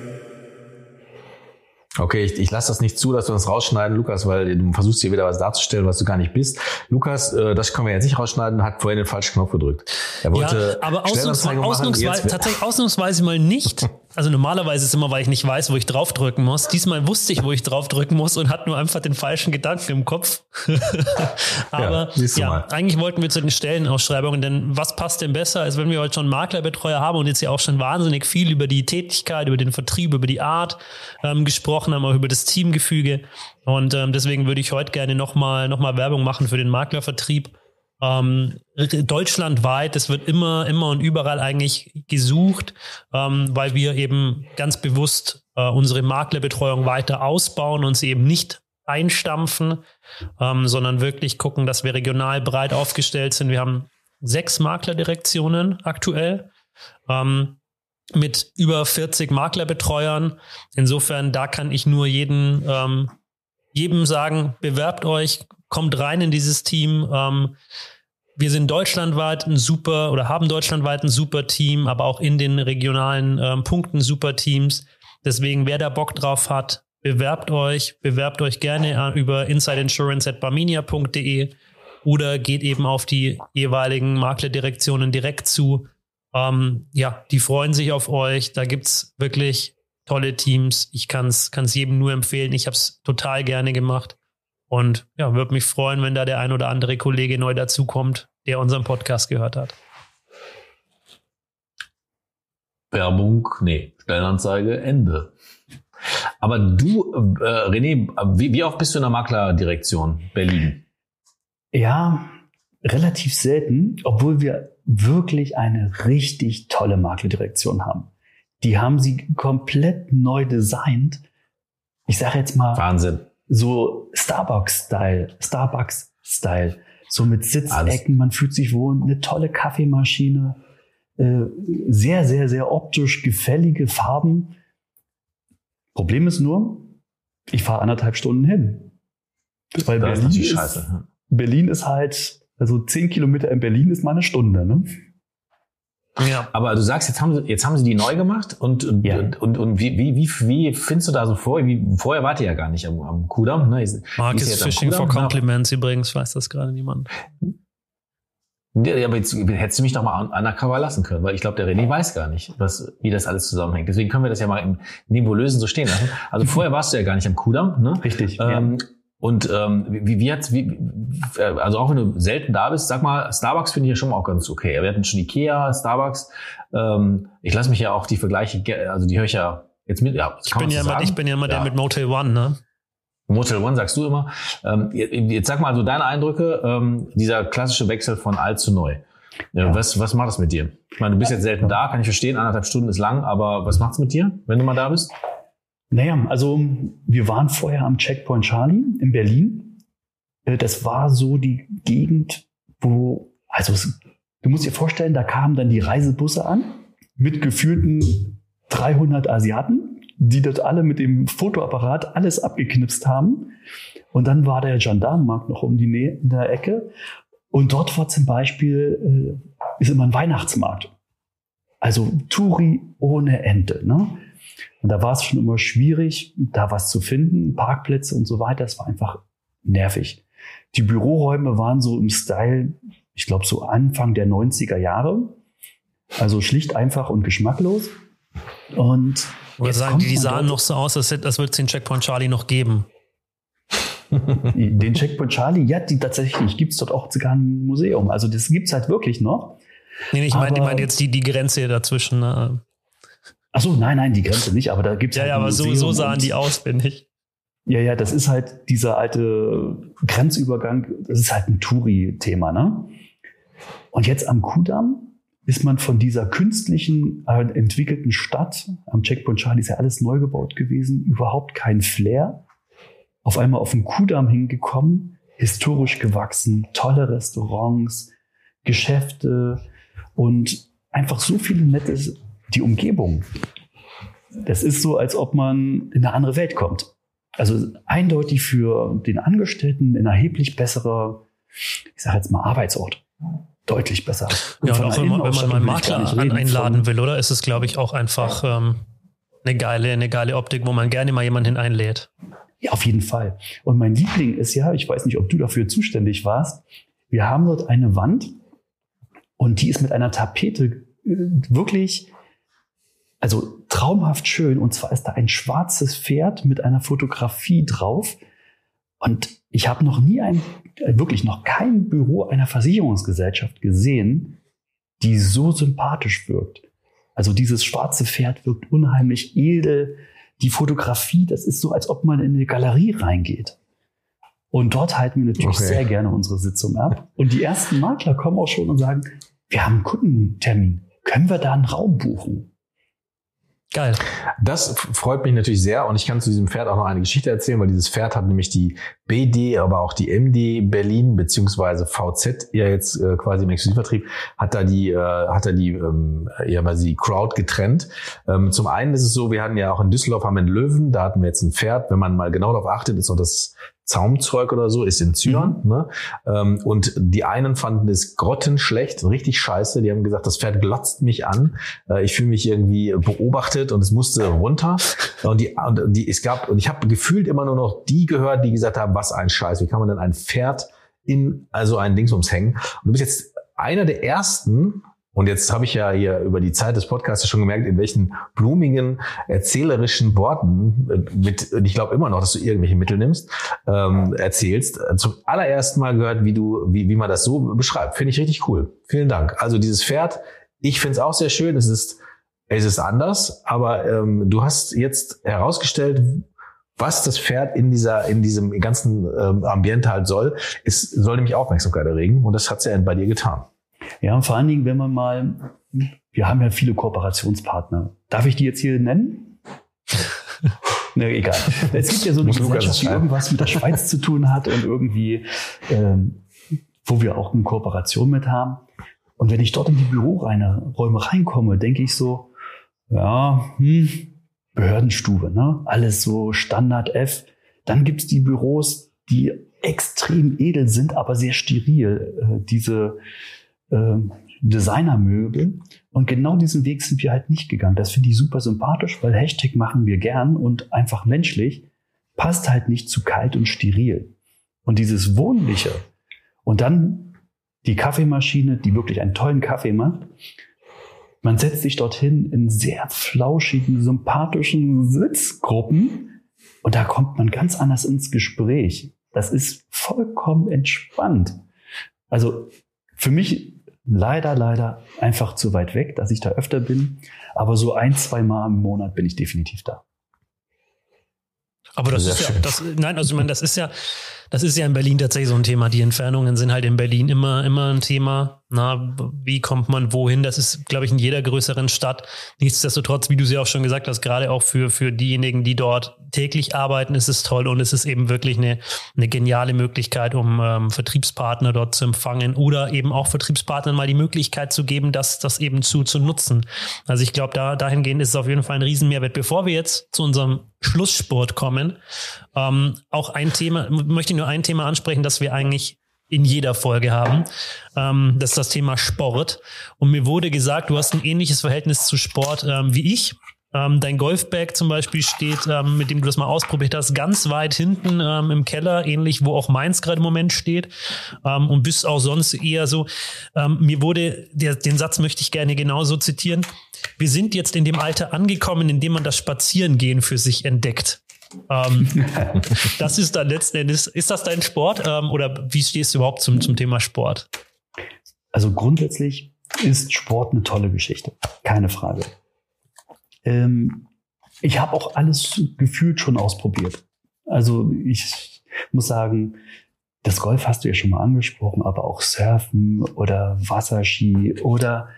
Okay, ich, ich lasse das nicht zu, dass wir das rausschneiden, Lukas, weil du versuchst hier wieder was darzustellen, was du gar nicht bist. Lukas, äh, das können wir jetzt nicht rausschneiden, hat vorhin den falschen Knopf gedrückt. Er wollte Ja, aber ausnahmsweise, machen, ausnahmsweise, tatsächlich ausnahmsweise mal nicht. Also normalerweise ist es immer, weil ich nicht weiß, wo ich draufdrücken muss. Diesmal wusste ich, wo ich draufdrücken muss und hatte nur einfach den falschen Gedanken im Kopf. aber ja, mal. eigentlich wollten wir zu den Stellenausschreibungen, denn was passt denn besser, als wenn wir heute schon Maklerbetreuer haben und jetzt ja auch schon wahnsinnig viel über die Tätigkeit, über den Vertrieb, über die Art ähm, gesprochen haben, auch über das Teamgefüge. Und ähm, deswegen würde ich heute gerne nochmal noch mal Werbung machen für den Maklervertrieb ähm, deutschlandweit, es wird immer, immer und überall eigentlich gesucht, ähm, weil wir eben ganz bewusst äh, unsere Maklerbetreuung weiter ausbauen und sie eben nicht einstampfen, ähm, sondern wirklich gucken, dass wir regional breit aufgestellt sind. Wir haben sechs Maklerdirektionen aktuell. Ähm, mit über 40 Maklerbetreuern. Insofern, da kann ich nur jeden, ähm, jedem sagen, bewerbt euch, kommt rein in dieses Team. Ähm, wir sind deutschlandweit ein super oder haben deutschlandweit ein super Team, aber auch in den regionalen ähm, Punkten super Teams. Deswegen, wer da Bock drauf hat, bewerbt euch, bewerbt euch gerne äh, über insideinsurance.barminia.de oder geht eben auf die jeweiligen Maklerdirektionen direkt zu. Ähm, ja, die freuen sich auf euch. Da gibt's wirklich tolle Teams. Ich kann es jedem nur empfehlen. Ich habe es total gerne gemacht. Und ja, würde mich freuen, wenn da der ein oder andere Kollege neu dazukommt, der unseren Podcast gehört hat. Werbung, nee, Stellenanzeige, Ende. Aber du, äh, René, wie, wie oft bist du in der Maklerdirektion Berlin? Ja, relativ selten, obwohl wir wirklich eine richtig tolle Maklerdirektion haben. Die haben sie komplett neu designt. Ich sage jetzt mal Wahnsinn. So Starbucks-Style, Starbucks-Style, so mit Sitzecken, man fühlt sich wohl, eine tolle Kaffeemaschine, äh, sehr, sehr, sehr optisch gefällige Farben. Problem ist nur, ich fahre anderthalb Stunden hin. Weil Das ist Berlin ist. Berlin ist halt, also zehn Kilometer in Berlin ist mal eine Stunde. Ne? Ja. Aber du sagst, jetzt haben sie, jetzt haben sie die neu gemacht und, und, Ja. und, und, und wie, wie, wie, findest du da so vor? Wie, vorher wart ihr ja gar nicht am, am Kudamm, ne? Mark ist Fishing for ne? Compliments übrigens, weiß das gerade niemand. Ja, ja, aber jetzt hättest du mich doch mal un- undercover lassen können, weil ich glaube, der René weiß gar nicht, was, wie das alles zusammenhängt. Deswegen können wir das ja mal im Nebulösen so stehen lassen. Also vorher warst du ja gar nicht am Kudamm, ne? Richtig. Ähm, Und ähm, wie, wie hat's, wie, äh, also auch wenn du selten da bist, sag mal, Starbucks finde ich ja schon mal auch ganz okay. Wir hatten schon Ikea, Starbucks. Ähm, ich lasse mich ja auch die Vergleiche, also die höre ich ja Jetzt mit, ja, ich bin, ja immer, ich bin ja immer der mit Motel One, ne? Motel One sagst du immer. Ähm, jetzt sag mal so deine Eindrücke, ähm, dieser klassische Wechsel von alt zu neu. Ja. Was, was macht das mit dir? Ich meine, du bist jetzt selten da, kann ich verstehen, anderthalb Stunden ist lang, aber was macht's mit dir, wenn du mal da bist? Naja, also wir waren vorher am Checkpoint Charlie in Berlin. Äh, das war so die Gegend, wo, also du musst dir vorstellen, da kamen dann die Reisebusse an mit geführten 300 Asiaten, die dort alle mit dem Fotoapparat alles abgeknipst haben. Und dann war der Gendarmenmarkt noch um die Nähe in der Ecke. Und dort war zum Beispiel, äh, ist immer ein Weihnachtsmarkt. Also Touri ohne Ende. Ne? Und da war es schon immer schwierig, da was zu finden, Parkplätze und so weiter. Es war einfach nervig. Die Büroräume waren so im Style, ich glaube, so Anfang der 90er Jahre. Also schlicht einfach und geschmacklos. Und oder sagen die, die sahen noch so aus, als, als würde es den Checkpoint Charlie noch geben. den Checkpoint Charlie, ja, die tatsächlich gibt es dort auch sogar ein Museum. Also das gibt es halt wirklich noch. Nee, ich meine ich mein jetzt die, die Grenze dazwischen. Ne? Achso, nein, nein, die Grenze nicht, aber da gibt es ja, halt Ja, aber so, so sahen die aus, bin ich. Ja, ja, das ist halt dieser alte Grenzübergang, das ist halt ein Touri-Thema, ne? Und jetzt am Kudamm ist man von dieser künstlichen, äh, entwickelten Stadt, am Checkpoint Charlie ist ja alles neu gebaut gewesen, überhaupt kein Flair, auf einmal auf den Kudamm hingekommen, historisch gewachsen, tolle Restaurants, Geschäfte und einfach so viele nette, die Umgebung. Das ist so, als ob man in eine andere Welt kommt. Also eindeutig für den Angestellten ein erheblich besserer, ich sage jetzt mal, Arbeitsort deutlich besser. Und ja, und auch wenn man, wenn man mal einen Makler einladen will, oder? Ist es, glaube ich, auch einfach ähm, eine geile, eine geile Optik, wo man gerne mal jemanden einlädt. Ja, auf jeden Fall. Und mein Liebling ist ja, ich weiß nicht, ob du dafür zuständig warst. Wir haben dort eine Wand und die ist mit einer Tapete äh, wirklich, also traumhaft schön. Und zwar ist da ein schwarzes Pferd mit einer Fotografie drauf. Und ich habe noch nie ein, äh, wirklich noch kein Büro einer Versicherungsgesellschaft gesehen, die so sympathisch wirkt. Also dieses schwarze Pferd wirkt unheimlich edel. Die Fotografie, das ist so, als ob man in eine Galerie reingeht. Und dort halten wir natürlich okay. sehr gerne unsere Sitzung ab. Und die ersten Makler kommen auch schon und sagen, wir haben einen Kundentermin. Können wir da einen Raum buchen? Geil. Das freut mich natürlich sehr und ich kann zu diesem Pferd auch noch eine Geschichte erzählen, weil dieses Pferd hat nämlich die BD, aber auch die MD Berlin beziehungsweise VZ ja jetzt äh, quasi im Exklusivvertrieb hat da die äh, hat da die ähm, ja mal die Crowd getrennt. Ähm, zum einen ist es so, wir hatten ja auch in Düsseldorf haben wir einen Löwen, da hatten wir jetzt ein Pferd. Wenn man mal genau darauf achtet, ist auch das Zaumzeug oder so, ist in Zyan. Mhm. Ne? Ähm, und die einen fanden es grottenschlecht, richtig scheiße. Die haben gesagt, das Pferd glotzt mich an. Äh, ich fühle mich irgendwie beobachtet und es musste runter. Und die, und die es gab, und ich habe gefühlt immer nur noch die gehört, die gesagt haben, was ein Scheiß, wie kann man denn ein Pferd in also ein Dingsums hängen? Und du bist jetzt einer der ersten, und jetzt habe ich ja hier über die Zeit des Podcasts schon gemerkt, in welchen blumigen, erzählerischen Worten, äh, mit, ich glaube immer noch, dass du irgendwelche Mittel nimmst, ähm, erzählst. Zum allerersten Mal gehört, wie du, wie, wie man das so beschreibt. Finde ich richtig cool. Vielen Dank. Also dieses Pferd, ich finde es auch sehr schön. Es ist, es ist anders, aber ähm, du hast jetzt herausgestellt, was das Pferd in dieser, in diesem ganzen ähm, Ambiente halt soll. Es soll nämlich Aufmerksamkeit erregen und das hat es ja bei dir getan. Ja, vor allen Dingen, wenn man mal, wir haben ja viele Kooperationspartner. Darf ich die jetzt hier nennen? ne, egal. Es gibt ja so eine Gesellschaft, die irgendwas mit der Schweiz zu tun hat und irgendwie, ähm, wo wir auch eine Kooperation mit haben. Und wenn ich dort in die Büroräume reinkomme, denke ich so, ja, hm, Behördenstube, ne? Alles so Standard F. Dann gibt's die Büros, die extrem edel sind, aber sehr steril. Äh, diese äh, Designermöbel. Und genau diesen Weg sind wir halt nicht gegangen. Das finde ich super sympathisch, weil Hashtag machen wir gern und einfach menschlich passt halt nicht zu kalt und steril. Und dieses Wohnliche und dann die Kaffeemaschine, die wirklich einen tollen Kaffee macht. Man setzt sich dorthin in sehr flauschigen, sympathischen Sitzgruppen und da kommt man ganz anders ins Gespräch. Das ist vollkommen entspannt. Also für mich leider, leider einfach zu weit weg, dass ich da öfter bin. Aber so ein, zwei Mal im Monat bin ich definitiv da. Aber das Sehr ist ja, das, nein, also ich meine, das ist ja, das ist ja in Berlin tatsächlich so ein Thema. Die Entfernungen sind halt in Berlin immer, immer ein Thema. Na, wie kommt man wohin? Das ist, glaube ich, in jeder größeren Stadt. Nichtsdestotrotz, wie du sie auch schon gesagt hast, gerade auch für, für diejenigen, die dort täglich arbeiten, ist es toll und es ist eben wirklich eine, eine geniale Möglichkeit, um ähm, Vertriebspartner dort zu empfangen oder eben auch Vertriebspartnern mal die Möglichkeit zu geben, das, das eben zu, zu nutzen. Also ich glaube, da, dahingehend ist es auf jeden Fall ein Riesenmehrwert. Bevor wir jetzt zu unserem Schlusssport kommen, ähm, auch ein Thema, möchte ich nur ein Thema ansprechen, das wir eigentlich in jeder Folge haben. Ähm, das ist das Thema Sport. Und mir wurde gesagt, du hast ein ähnliches Verhältnis zu Sport ähm, wie ich. Ähm, dein Golfbag zum Beispiel steht, ähm, mit dem du das mal ausprobiert hast, ganz weit hinten ähm, im Keller, ähnlich wo auch meins gerade im Moment steht. Ähm, und bist auch sonst eher so. Ähm, mir wurde, der, den Satz möchte ich gerne genauso zitieren. Wir sind jetzt in dem Alter angekommen, in dem man das Spazierengehen für sich entdeckt. Ähm, das ist dann letzten Endes, ist das dein Sport ähm, oder wie stehst du überhaupt zum, zum Thema Sport? Also grundsätzlich ist Sport eine tolle Geschichte, keine Frage. Ähm, ich habe auch alles gefühlt schon ausprobiert. Also ich muss sagen, das Golf hast du ja schon mal angesprochen, aber auch Surfen oder Wasserski oder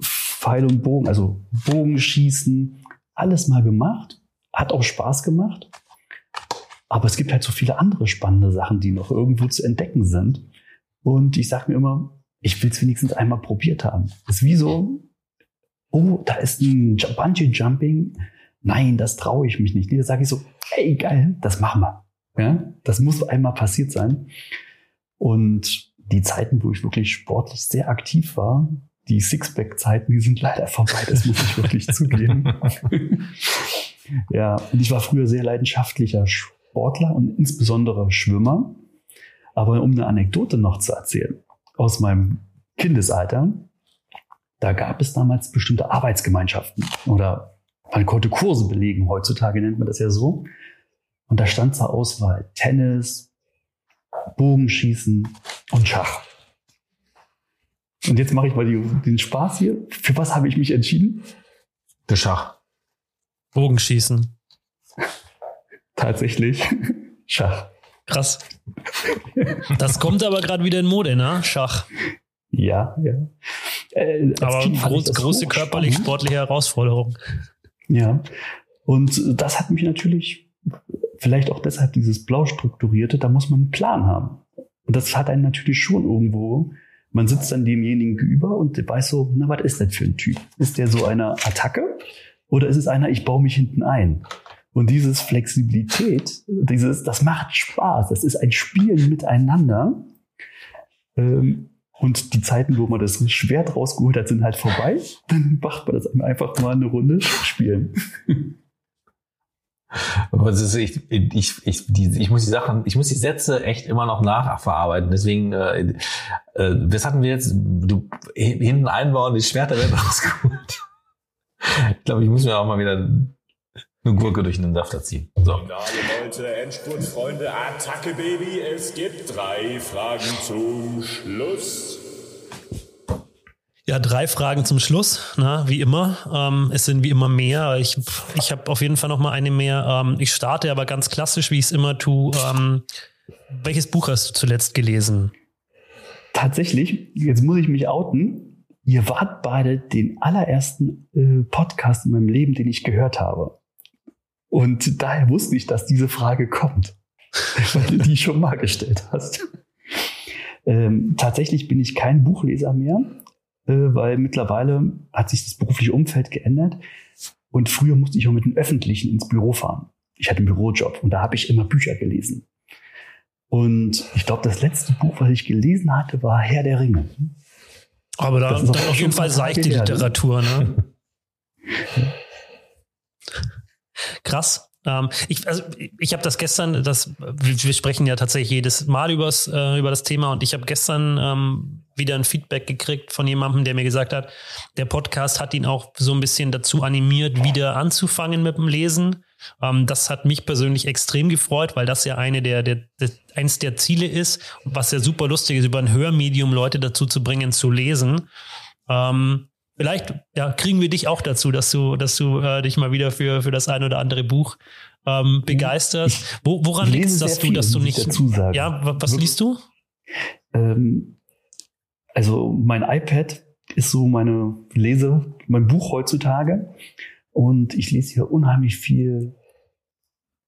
Pfeil und Bogen, also Bogenschießen, alles mal gemacht hat auch Spaß gemacht. Aber es gibt halt so viele andere spannende Sachen, die noch irgendwo zu entdecken sind. Und ich sage mir immer, ich will es wenigstens einmal probiert haben. Das ist wie so, oh, da ist ein Bungee Jumping. Nein, das traue ich mich nicht. Da sage ich so, hey, geil, das machen wir. Ja, das muss einmal passiert sein. Und die Zeiten, wo ich wirklich sportlich sehr aktiv war, die Sixpack-Zeiten, die sind leider vorbei, das muss ich wirklich zugeben. Ja, und ich war früher sehr leidenschaftlicher Sportler und insbesondere Schwimmer. Aber um eine Anekdote noch zu erzählen aus meinem Kindesalter, da gab es damals bestimmte Arbeitsgemeinschaften oder man konnte Kurse belegen. Heutzutage nennt man das ja so. Und da stand zur Auswahl Tennis, Bogenschießen und Schach. Und jetzt mache ich mal die, den Spaß hier. Für was habe ich mich entschieden? Für Schach. Bogenschießen. Tatsächlich. Schach. Krass. Das kommt aber gerade wieder in Mode, ne? Schach. Ja, ja. Äh, aber groß, große körperlich sportliche Herausforderung. Ja. Und das hat mich natürlich, vielleicht auch deshalb dieses blau strukturierte, da muss man einen Plan haben. Und das hat einen natürlich schon irgendwo. Man sitzt dann demjenigen gegenüber und weiß so, na, was ist das für ein Typ? Ist der so eine Attacke? Oder ist es einer, ich baue mich hinten ein? Und dieses Flexibilität, dieses, das macht Spaß. Das ist ein Spielen miteinander. Ähm, und die Zeiten, wo man das Schwert rausgeholt hat, sind halt vorbei. Dann macht man das einfach mal eine Runde spielen. Ist, ich, ich, ich, die, ich muss die Sachen, ich muss die Sätze echt immer noch nachverarbeiten. Deswegen, äh, äh, was hatten wir jetzt? Du hinten einbauen, die Schwerter werden rausgeholt. Ich glaube, ich muss mir auch mal wieder eine Gurke durch den Safter ziehen. So. Finale, Leute, Endspurt, Freunde, Attacke, Baby. Es gibt drei Fragen zum Schluss. Ja, drei Fragen zum Schluss, na, wie immer. Ähm, es sind wie immer mehr. Ich, ich habe auf jeden Fall noch mal eine mehr. Ähm, ich starte aber ganz klassisch, wie ich es immer tue. Ähm, welches Buch hast du zuletzt gelesen? Tatsächlich, jetzt muss ich mich outen. Ihr wart beide den allerersten äh, Podcast in meinem Leben, den ich gehört habe. Und daher wusste ich, dass diese Frage kommt, weil du die schon mal gestellt hast. Ähm, tatsächlich bin ich kein Buchleser mehr, äh, weil mittlerweile hat sich das berufliche Umfeld geändert. Und früher musste ich auch mit den Öffentlichen ins Büro fahren. Ich hatte einen Bürojob und da habe ich immer Bücher gelesen. Und ich glaube, das letzte Buch, was ich gelesen hatte, war Herr der Ringe. Aber da dann auf jeden Fall seichte Literatur, ne? Krass. Ähm, ich also, ich habe das gestern, das, wir sprechen ja tatsächlich jedes Mal übers, äh, über das Thema und ich habe gestern ähm, wieder ein Feedback gekriegt von jemandem, der mir gesagt hat, der Podcast hat ihn auch so ein bisschen dazu animiert, wieder anzufangen mit dem Lesen. Ähm, das hat mich persönlich extrem gefreut, weil das ja eine der, der, der eins der Ziele ist, was ja super lustig ist, über ein Hörmedium Leute dazu zu bringen, zu lesen. Ähm, vielleicht ja, kriegen wir dich auch dazu, dass du, dass du äh, dich mal wieder für, für das ein oder andere Buch ähm, begeisterst. Wo, woran liegt es, dass du, dass du nicht. Ja, was liest du? Ähm, also mein iPad ist so meine Lese, mein Buch heutzutage. Und ich lese hier unheimlich viel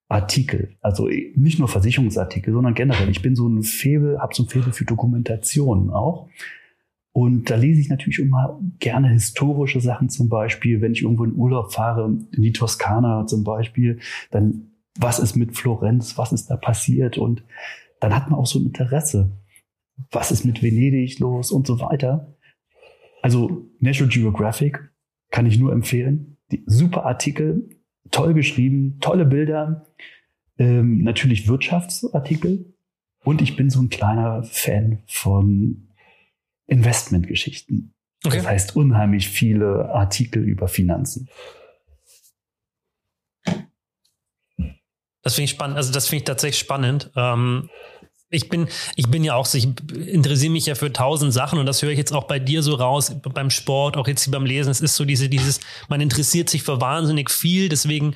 Artikel. Also nicht nur Versicherungsartikel, sondern generell. Ich bin so ein Febel, habe so ein Febel für Dokumentationen auch. Und da lese ich natürlich immer gerne historische Sachen zum Beispiel. Wenn ich irgendwo in Urlaub fahre, in die Toskana zum Beispiel, dann was ist mit Florenz, was ist da passiert? Und dann hat man auch so ein Interesse. Was ist mit Venedig los und so weiter. Also National Geographic kann ich nur empfehlen. Super Artikel, toll geschrieben, tolle Bilder, ähm, natürlich Wirtschaftsartikel. Und ich bin so ein kleiner Fan von Investmentgeschichten. Okay. Das heißt unheimlich viele Artikel über Finanzen. Das finde ich spannend. Also das finde ich tatsächlich spannend. Ähm, ich bin, ich bin ja auch ich interessiere mich ja für tausend Sachen und das höre ich jetzt auch bei dir so raus, beim Sport, auch jetzt hier beim Lesen. Es ist so diese, dieses, man interessiert sich für wahnsinnig viel, deswegen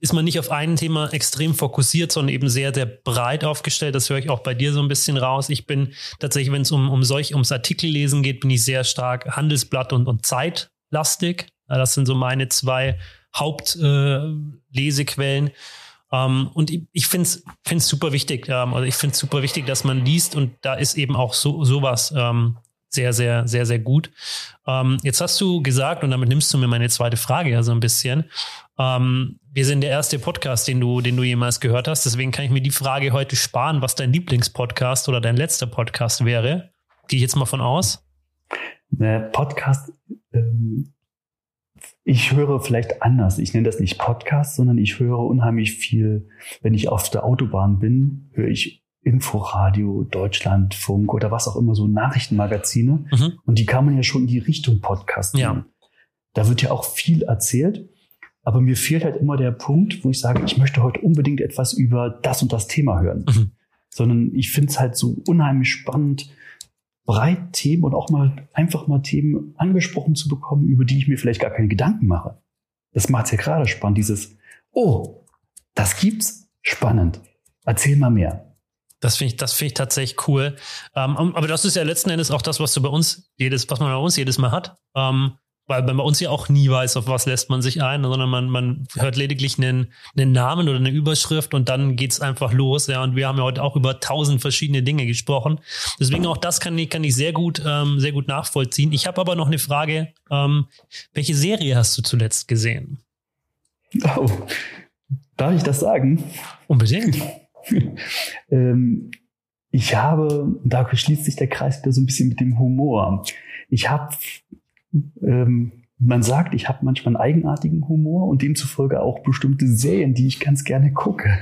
ist man nicht auf ein Thema extrem fokussiert, sondern eben sehr, sehr breit aufgestellt. Das höre ich auch bei dir so ein bisschen raus. Ich bin tatsächlich, wenn es um, um solch, ums Artikellesen geht, bin ich sehr stark Handelsblatt und, und Zeitlastig. Das sind so meine zwei Hauptlesequellen. Äh, ähm, und ich, ich finde es super wichtig. Ähm, also ich finde es super wichtig, dass man liest und da ist eben auch so sowas ähm, sehr, sehr, sehr, sehr gut. Ähm, jetzt hast du gesagt, und damit nimmst du mir meine zweite Frage ja so ein bisschen. Ähm, wir sind der erste Podcast, den du, den du jemals gehört hast. Deswegen kann ich mir die Frage heute sparen, was dein Lieblingspodcast oder dein letzter Podcast wäre. Gehe ich jetzt mal von aus. Podcast ich höre vielleicht anders. Ich nenne das nicht Podcast, sondern ich höre unheimlich viel, wenn ich auf der Autobahn bin, höre ich Inforadio, Deutschlandfunk oder was auch immer, so Nachrichtenmagazine. Mhm. Und die kann man ja schon in die Richtung Podcast nehmen. Ja. Da wird ja auch viel erzählt. Aber mir fehlt halt immer der Punkt, wo ich sage, ich möchte heute unbedingt etwas über das und das Thema hören. Mhm. Sondern ich finde es halt so unheimlich spannend, breit Themen und auch mal einfach mal Themen angesprochen zu bekommen, über die ich mir vielleicht gar keine Gedanken mache. Das macht es ja gerade spannend, dieses, oh, das gibt's, spannend. Erzähl mal mehr. Das finde ich, das ich tatsächlich cool. Ähm, aber das ist ja letzten Endes auch das, was du bei uns jedes, was man bei uns jedes Mal hat. Ähm, weil man bei uns ja auch nie weiß, auf was lässt man sich ein, sondern man, man hört lediglich einen, einen Namen oder eine Überschrift und dann geht's einfach los. Ja, und wir haben ja heute auch über tausend verschiedene Dinge gesprochen. Deswegen auch das kann ich, kann ich sehr gut, ähm, sehr gut nachvollziehen. Ich habe aber noch eine Frage. Ähm, welche Serie hast du zuletzt gesehen? Oh, darf ich das sagen? Unbedingt. ähm, ich habe, da schließt sich der Kreis wieder so ein bisschen mit dem Humor. Ich habe ähm, man sagt, ich habe manchmal einen eigenartigen Humor und demzufolge auch bestimmte Serien, die ich ganz gerne gucke.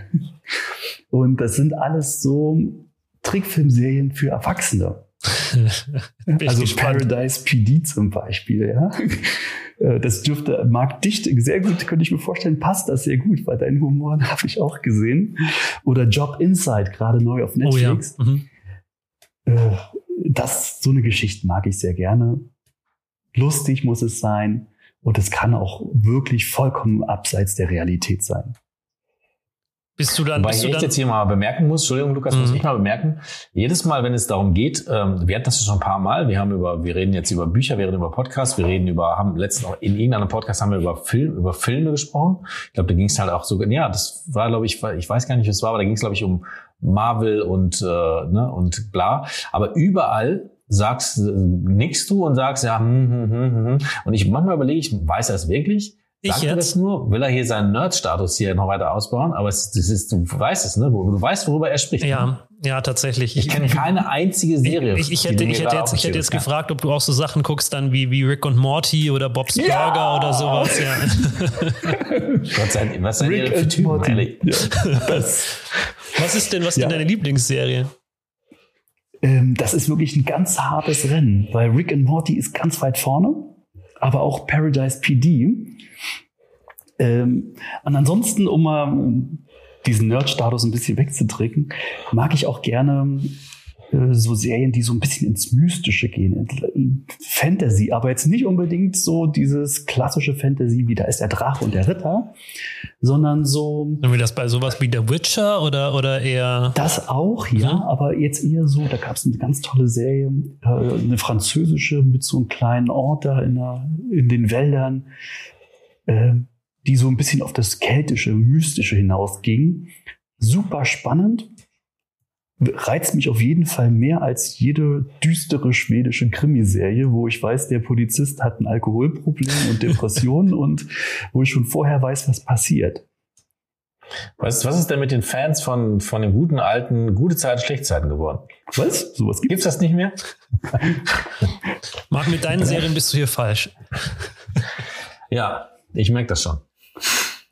Und das sind alles so Trickfilmserien für Erwachsene. also gespannt. Paradise PD zum Beispiel, ja. Äh, das dürfte, mag dich sehr gut, könnte ich mir vorstellen, passt das sehr gut, weil deinen Humor habe ich auch gesehen. Oder Job Inside, gerade neu auf Netflix. Oh ja. mhm. Äh, das, so eine Geschichte mag ich sehr gerne lustig muss es sein und es kann auch wirklich vollkommen abseits der Realität sein. Bist du dann, Wobei bist ich du dann jetzt hier mal bemerken muss, Entschuldigung, Lukas, mhm. muss ich mal bemerken, jedes Mal, wenn es darum geht, ähm, wir hatten das schon ein paar Mal, wir haben über, wir reden jetzt über Bücher, wir reden über Podcasts, wir reden über, haben letztens auch in irgendeinem Podcast haben wir über Film, über Filme gesprochen. Ich glaube, da ging es halt auch so, ja, das war, glaube ich, ich weiß gar nicht, was es war, aber da ging es, glaube ich, um Marvel und, äh, ne, und bla. Aber überall sagst, nickst du und sagst, ja, hm, hm, hm, hm. hm. Und ich manchmal überlege ich, weiß er es wirklich? Sagt ich er das nur? Will er hier seinen Nerd-Status hier noch weiter ausbauen? Aber es, das ist, du weißt es, ne? Du weißt, worüber er spricht. Ja, ne? ja, tatsächlich. Ich, ich kenne keine einzige Serie. Ich, ich hätte, ich hätte jetzt, ich hätte jetzt gefragt, ob du auch so Sachen guckst, dann wie, wie Rick und Morty oder Bob's ja! Burger oder sowas. Ja. Gott sei Dank, was seid ihr für Typen? Ja, was ist denn, was ist denn deine Lieblingsserie? Ähm, das ist wirklich ein ganz hartes Rennen, weil Rick and Morty ist ganz weit vorne, aber auch Paradise PD. Ähm, und ansonsten, um mal diesen Nerd-Status ein bisschen wegzudrücken, mag ich auch gerne so Serien, die so ein bisschen ins Mystische gehen, in Fantasy, aber jetzt nicht unbedingt so dieses klassische Fantasy, wie da ist der Drache und der Ritter, sondern so. Haben wir das bei sowas wie The Witcher oder, oder eher? Das auch, ja, mhm. aber jetzt eher so, da gab es eine ganz tolle Serie, äh, eine französische mit so einem kleinen Ort da in, der, in den Wäldern, äh, die so ein bisschen auf das Keltische, Mystische hinausging. Super spannend reizt mich auf jeden Fall mehr als jede düstere schwedische Krimiserie, wo ich weiß, der Polizist hat ein Alkoholproblem und Depressionen und wo ich schon vorher weiß, was passiert. Was, was ist denn mit den Fans von, von den guten alten gute Zeiten, schlechte Zeiten geworden? Was? Sowas gibt's? Gibt's das nicht mehr? Marc, mit deinen Serien bist du hier falsch. Ja, ich merke das schon.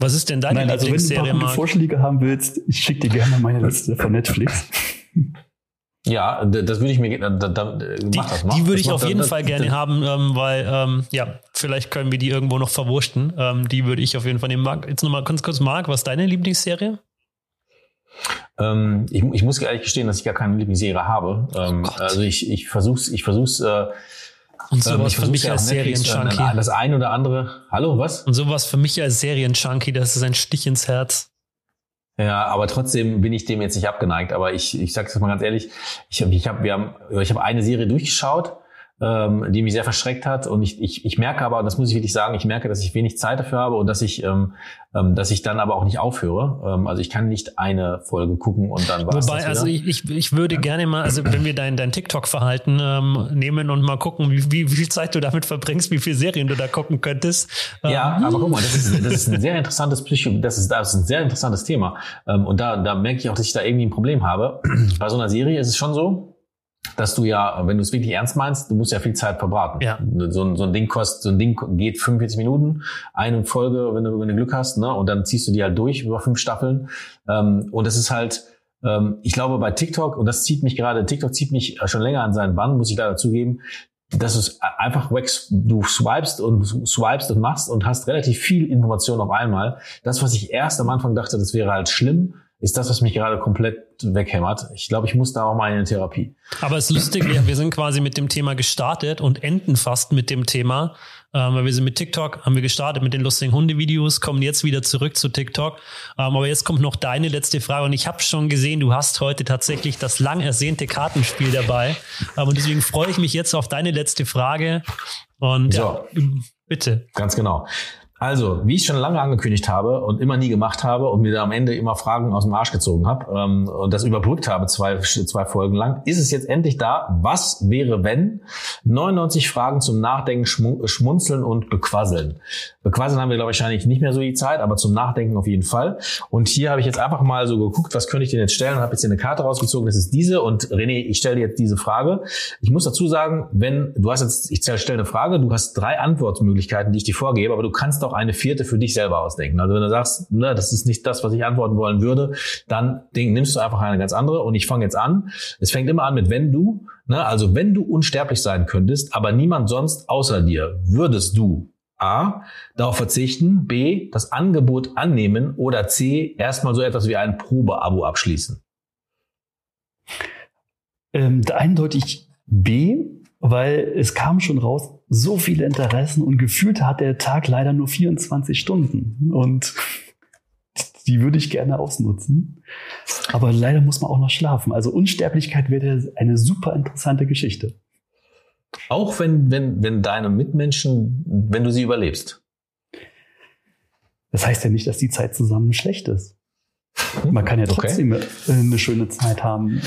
Was ist denn deine Nein, also Lieblingsserie, wenn du Vorschläge haben willst, ich schicke dir gerne meine Liste von Netflix. Ja, das würde ich mir da, da, die, das, mach, die würde ich auf jeden das, Fall gerne haben, ähm, weil ähm, ja, vielleicht können wir die irgendwo noch verwurschten. Ähm, die würde ich auf jeden Fall nehmen. Marc, jetzt nochmal ganz kurz, Marc, was ist deine Lieblingsserie? Ähm, ich, ich, muss ehrlich gestehen, dass ich gar keine Lieblingsserie habe. Ähm, oh also ich, ich versuch's, ich versuch's. Äh, und sowas für mich als Serien-Junkie. Das eine oder andere. Hallo, was? Und sowas für mich als Serien-Junkie, das ist ein Stich ins Herz. Ja, aber trotzdem bin ich dem jetzt nicht abgeneigt. Aber ich, ich sage es mal ganz ehrlich, ich habe, ich hab, wir haben, ich habe eine Serie durchgeschaut ähm, die mich sehr verschreckt hat. Und ich, ich, ich merke aber, das muss ich wirklich sagen, ich merke, dass ich wenig Zeit dafür habe und dass ich, ähm, ähm, dass ich dann aber auch nicht aufhöre. Ähm, also ich kann nicht eine Folge gucken und dann war's Wobei, also ich, ich, ich würde gerne mal, also wenn wir dein, dein TikTok-Verhalten ähm, nehmen und mal gucken, wie, wie, wie viel Zeit du damit verbringst, wie viele Serien du da gucken könntest. ja, ähm, aber guck mal, das ist, das ist ein sehr interessantes Psycho, das ist, das ist ein sehr interessantes Thema. Ähm, und da, da merke ich auch, dass ich da irgendwie ein Problem habe. Bei so einer Serie ist es schon so, dass du ja, wenn du es wirklich ernst meinst, du musst ja viel Zeit verbraten. Ja. So, ein, so ein Ding kostet, so ein Ding geht 45 Minuten, eine Folge, wenn du, wenn du Glück hast, ne? Und dann ziehst du die halt durch über fünf Staffeln. Ähm, und das ist halt, ähm, ich glaube, bei TikTok, und das zieht mich gerade, TikTok zieht mich schon länger an seinen Bann, muss ich leider zugeben, dass es einfach wax, du swipest und swipest und machst und hast relativ viel Information auf einmal. Das, was ich erst am Anfang dachte, das wäre halt schlimm, ist das, was mich gerade komplett weghämmert. Ich glaube, ich muss da auch mal in eine Therapie. Aber es ist lustig, wir, sind quasi mit dem Thema gestartet und enden fast mit dem Thema. Ähm, weil wir sind mit TikTok, haben wir gestartet mit den lustigen Hundevideos, kommen jetzt wieder zurück zu TikTok. Ähm, aber jetzt kommt noch deine letzte Frage und ich habe schon gesehen, du hast heute tatsächlich das lang ersehnte Kartenspiel dabei. Ähm, und deswegen freue ich mich jetzt auf deine letzte Frage. Und so. ja, bitte. Ganz genau. Also, wie ich schon lange angekündigt habe und immer nie gemacht habe und mir da am Ende immer Fragen aus dem Arsch gezogen habe ähm, und das überbrückt habe zwei, zwei Folgen lang, ist es jetzt endlich da. Was wäre, wenn 99 Fragen zum Nachdenken, Schmunzeln und Bequasseln? Bequasseln haben wir, glaube ich, wahrscheinlich nicht mehr so die Zeit, aber zum Nachdenken auf jeden Fall. Und hier habe ich jetzt einfach mal so geguckt, was könnte ich denn jetzt stellen und habe jetzt hier eine Karte rausgezogen. Das ist diese und René, ich stelle dir jetzt diese Frage. Ich muss dazu sagen, wenn du hast jetzt, ich stelle eine Frage, du hast drei Antwortmöglichkeiten, die ich dir vorgebe, aber du kannst doch eine vierte für dich selber ausdenken. Also wenn du sagst, ne, das ist nicht das, was ich antworten wollen würde, dann nimmst du einfach eine ganz andere. Und ich fange jetzt an. Es fängt immer an mit wenn du. Ne, also wenn du unsterblich sein könntest, aber niemand sonst außer dir, würdest du A, darauf verzichten, B, das Angebot annehmen oder C, erstmal so etwas wie ein Probeabo abschließen? Ähm, eindeutig B, weil es kam schon raus, so viele Interessen und gefühlt hat der Tag leider nur 24 Stunden und die würde ich gerne ausnutzen. Aber leider muss man auch noch schlafen. Also Unsterblichkeit wäre eine super interessante Geschichte. Auch wenn, wenn, wenn deine Mitmenschen, wenn du sie überlebst. Das heißt ja nicht, dass die Zeit zusammen schlecht ist. Man kann ja trotzdem okay. Äh, eine schöne Zeit haben.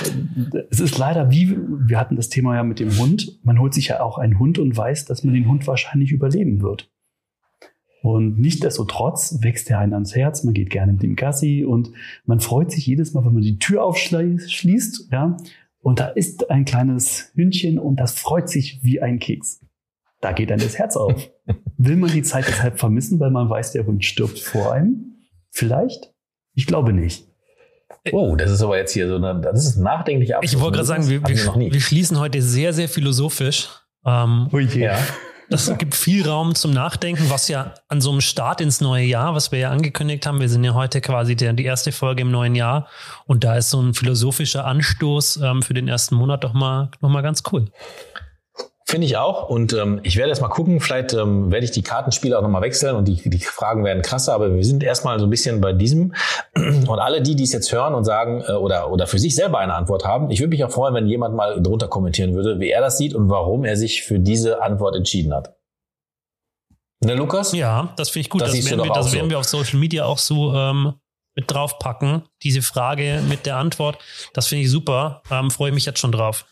Es ist leider wie, wir hatten das Thema ja mit dem Hund. Man holt sich ja auch einen Hund und weiß, dass man den Hund wahrscheinlich überleben wird. Und nichtdestotrotz wächst er einen ans Herz, man geht gerne mit dem Gassi und man freut sich jedes Mal, wenn man die Tür aufschließt, ja, und da ist ein kleines Hündchen und das freut sich wie ein Keks. Da geht dann das Herz auf. Will man die Zeit deshalb vermissen, weil man weiß, der Hund stirbt vor einem? Vielleicht? Ich glaube nicht. Wow, das ist aber jetzt hier so eine, das ist nachdenklich Abschluss. Ich wollte gerade sagen, wir, wir, wir, schließen heute sehr, sehr philosophisch. Ähm, Ui, ja. das gibt viel Raum zum Nachdenken, was ja an so einem Start ins neue Jahr, was wir ja angekündigt haben, wir sind ja heute quasi der, die erste Folge im neuen Jahr und da ist so ein philosophischer Anstoß ähm, für den ersten Monat doch mal, noch mal ganz cool. Finde ich auch. Und ähm, ich werde jetzt mal gucken, vielleicht ähm, werde ich die Kartenspiele auch nochmal wechseln und die, die Fragen werden krasser, aber wir sind erstmal so ein bisschen bei diesem. Und alle die, die es jetzt hören und sagen äh, oder, oder für sich selber eine Antwort haben, ich würde mich auch freuen, wenn jemand mal drunter kommentieren würde, wie er das sieht und warum er sich für diese Antwort entschieden hat. Ne, Lukas? Ja, das finde ich gut. Das Das, werden, wir, das werden so. wir auf Social Media auch so ähm, mit draufpacken. Diese Frage mit der Antwort, das finde ich super. Ähm, Freue mich jetzt schon drauf.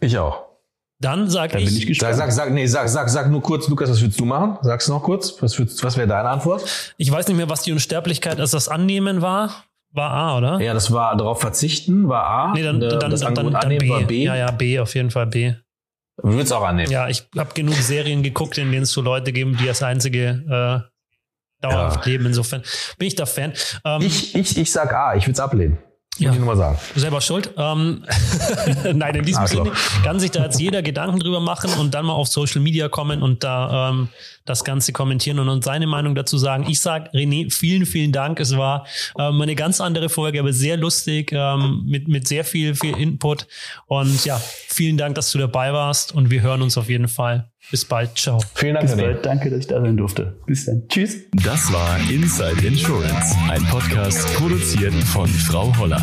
Ich auch. Dann sag Da ich, bin ich Sag, gespannt. sag, sag, nee, sag, sag, sag nur kurz, Lukas, was würdest du machen? Sag's noch kurz. Was, würdest- was wäre deine Antwort? ich weiß nicht mehr, was die Unsterblichkeit als das Annehmen war. War A, oder? Ja, das war darauf verzichten, war A. Nee, dann, äh, dann, das dann, dann, dann annehmen B. war B. Ja, ja, B, auf jeden Fall B. Du würdest auch annehmen. Ja, ich habe genug Serien geguckt, in denen es so Leute geben, die als einzige äh, dauerhaft Ja. leben. Insofern bin ich da Fan. Ähm, Ich, ich, ich sag A, ich würde es ablehnen. Ja. Muss ich nur mal sagen. selber schuld. Ähm, Nein, in diesem. Sinne kann sich da jetzt jeder Gedanken drüber machen und dann mal auf Social Media kommen und da ähm, das Ganze kommentieren und uns seine Meinung dazu sagen. Ich sag René, vielen, vielen Dank. Es war ähm, eine ganz andere Folge, aber sehr lustig, ähm, mit, mit sehr viel, viel Input. Und ja, vielen Dank, dass du dabei warst und wir hören uns auf jeden Fall. Bis bald. Ciao. Vielen Dank, Bis bald. Danke, dass ich da sein durfte. Bis dann. Tschüss. Das war Inside Insurance, ein Podcast produziert von Frau Holler.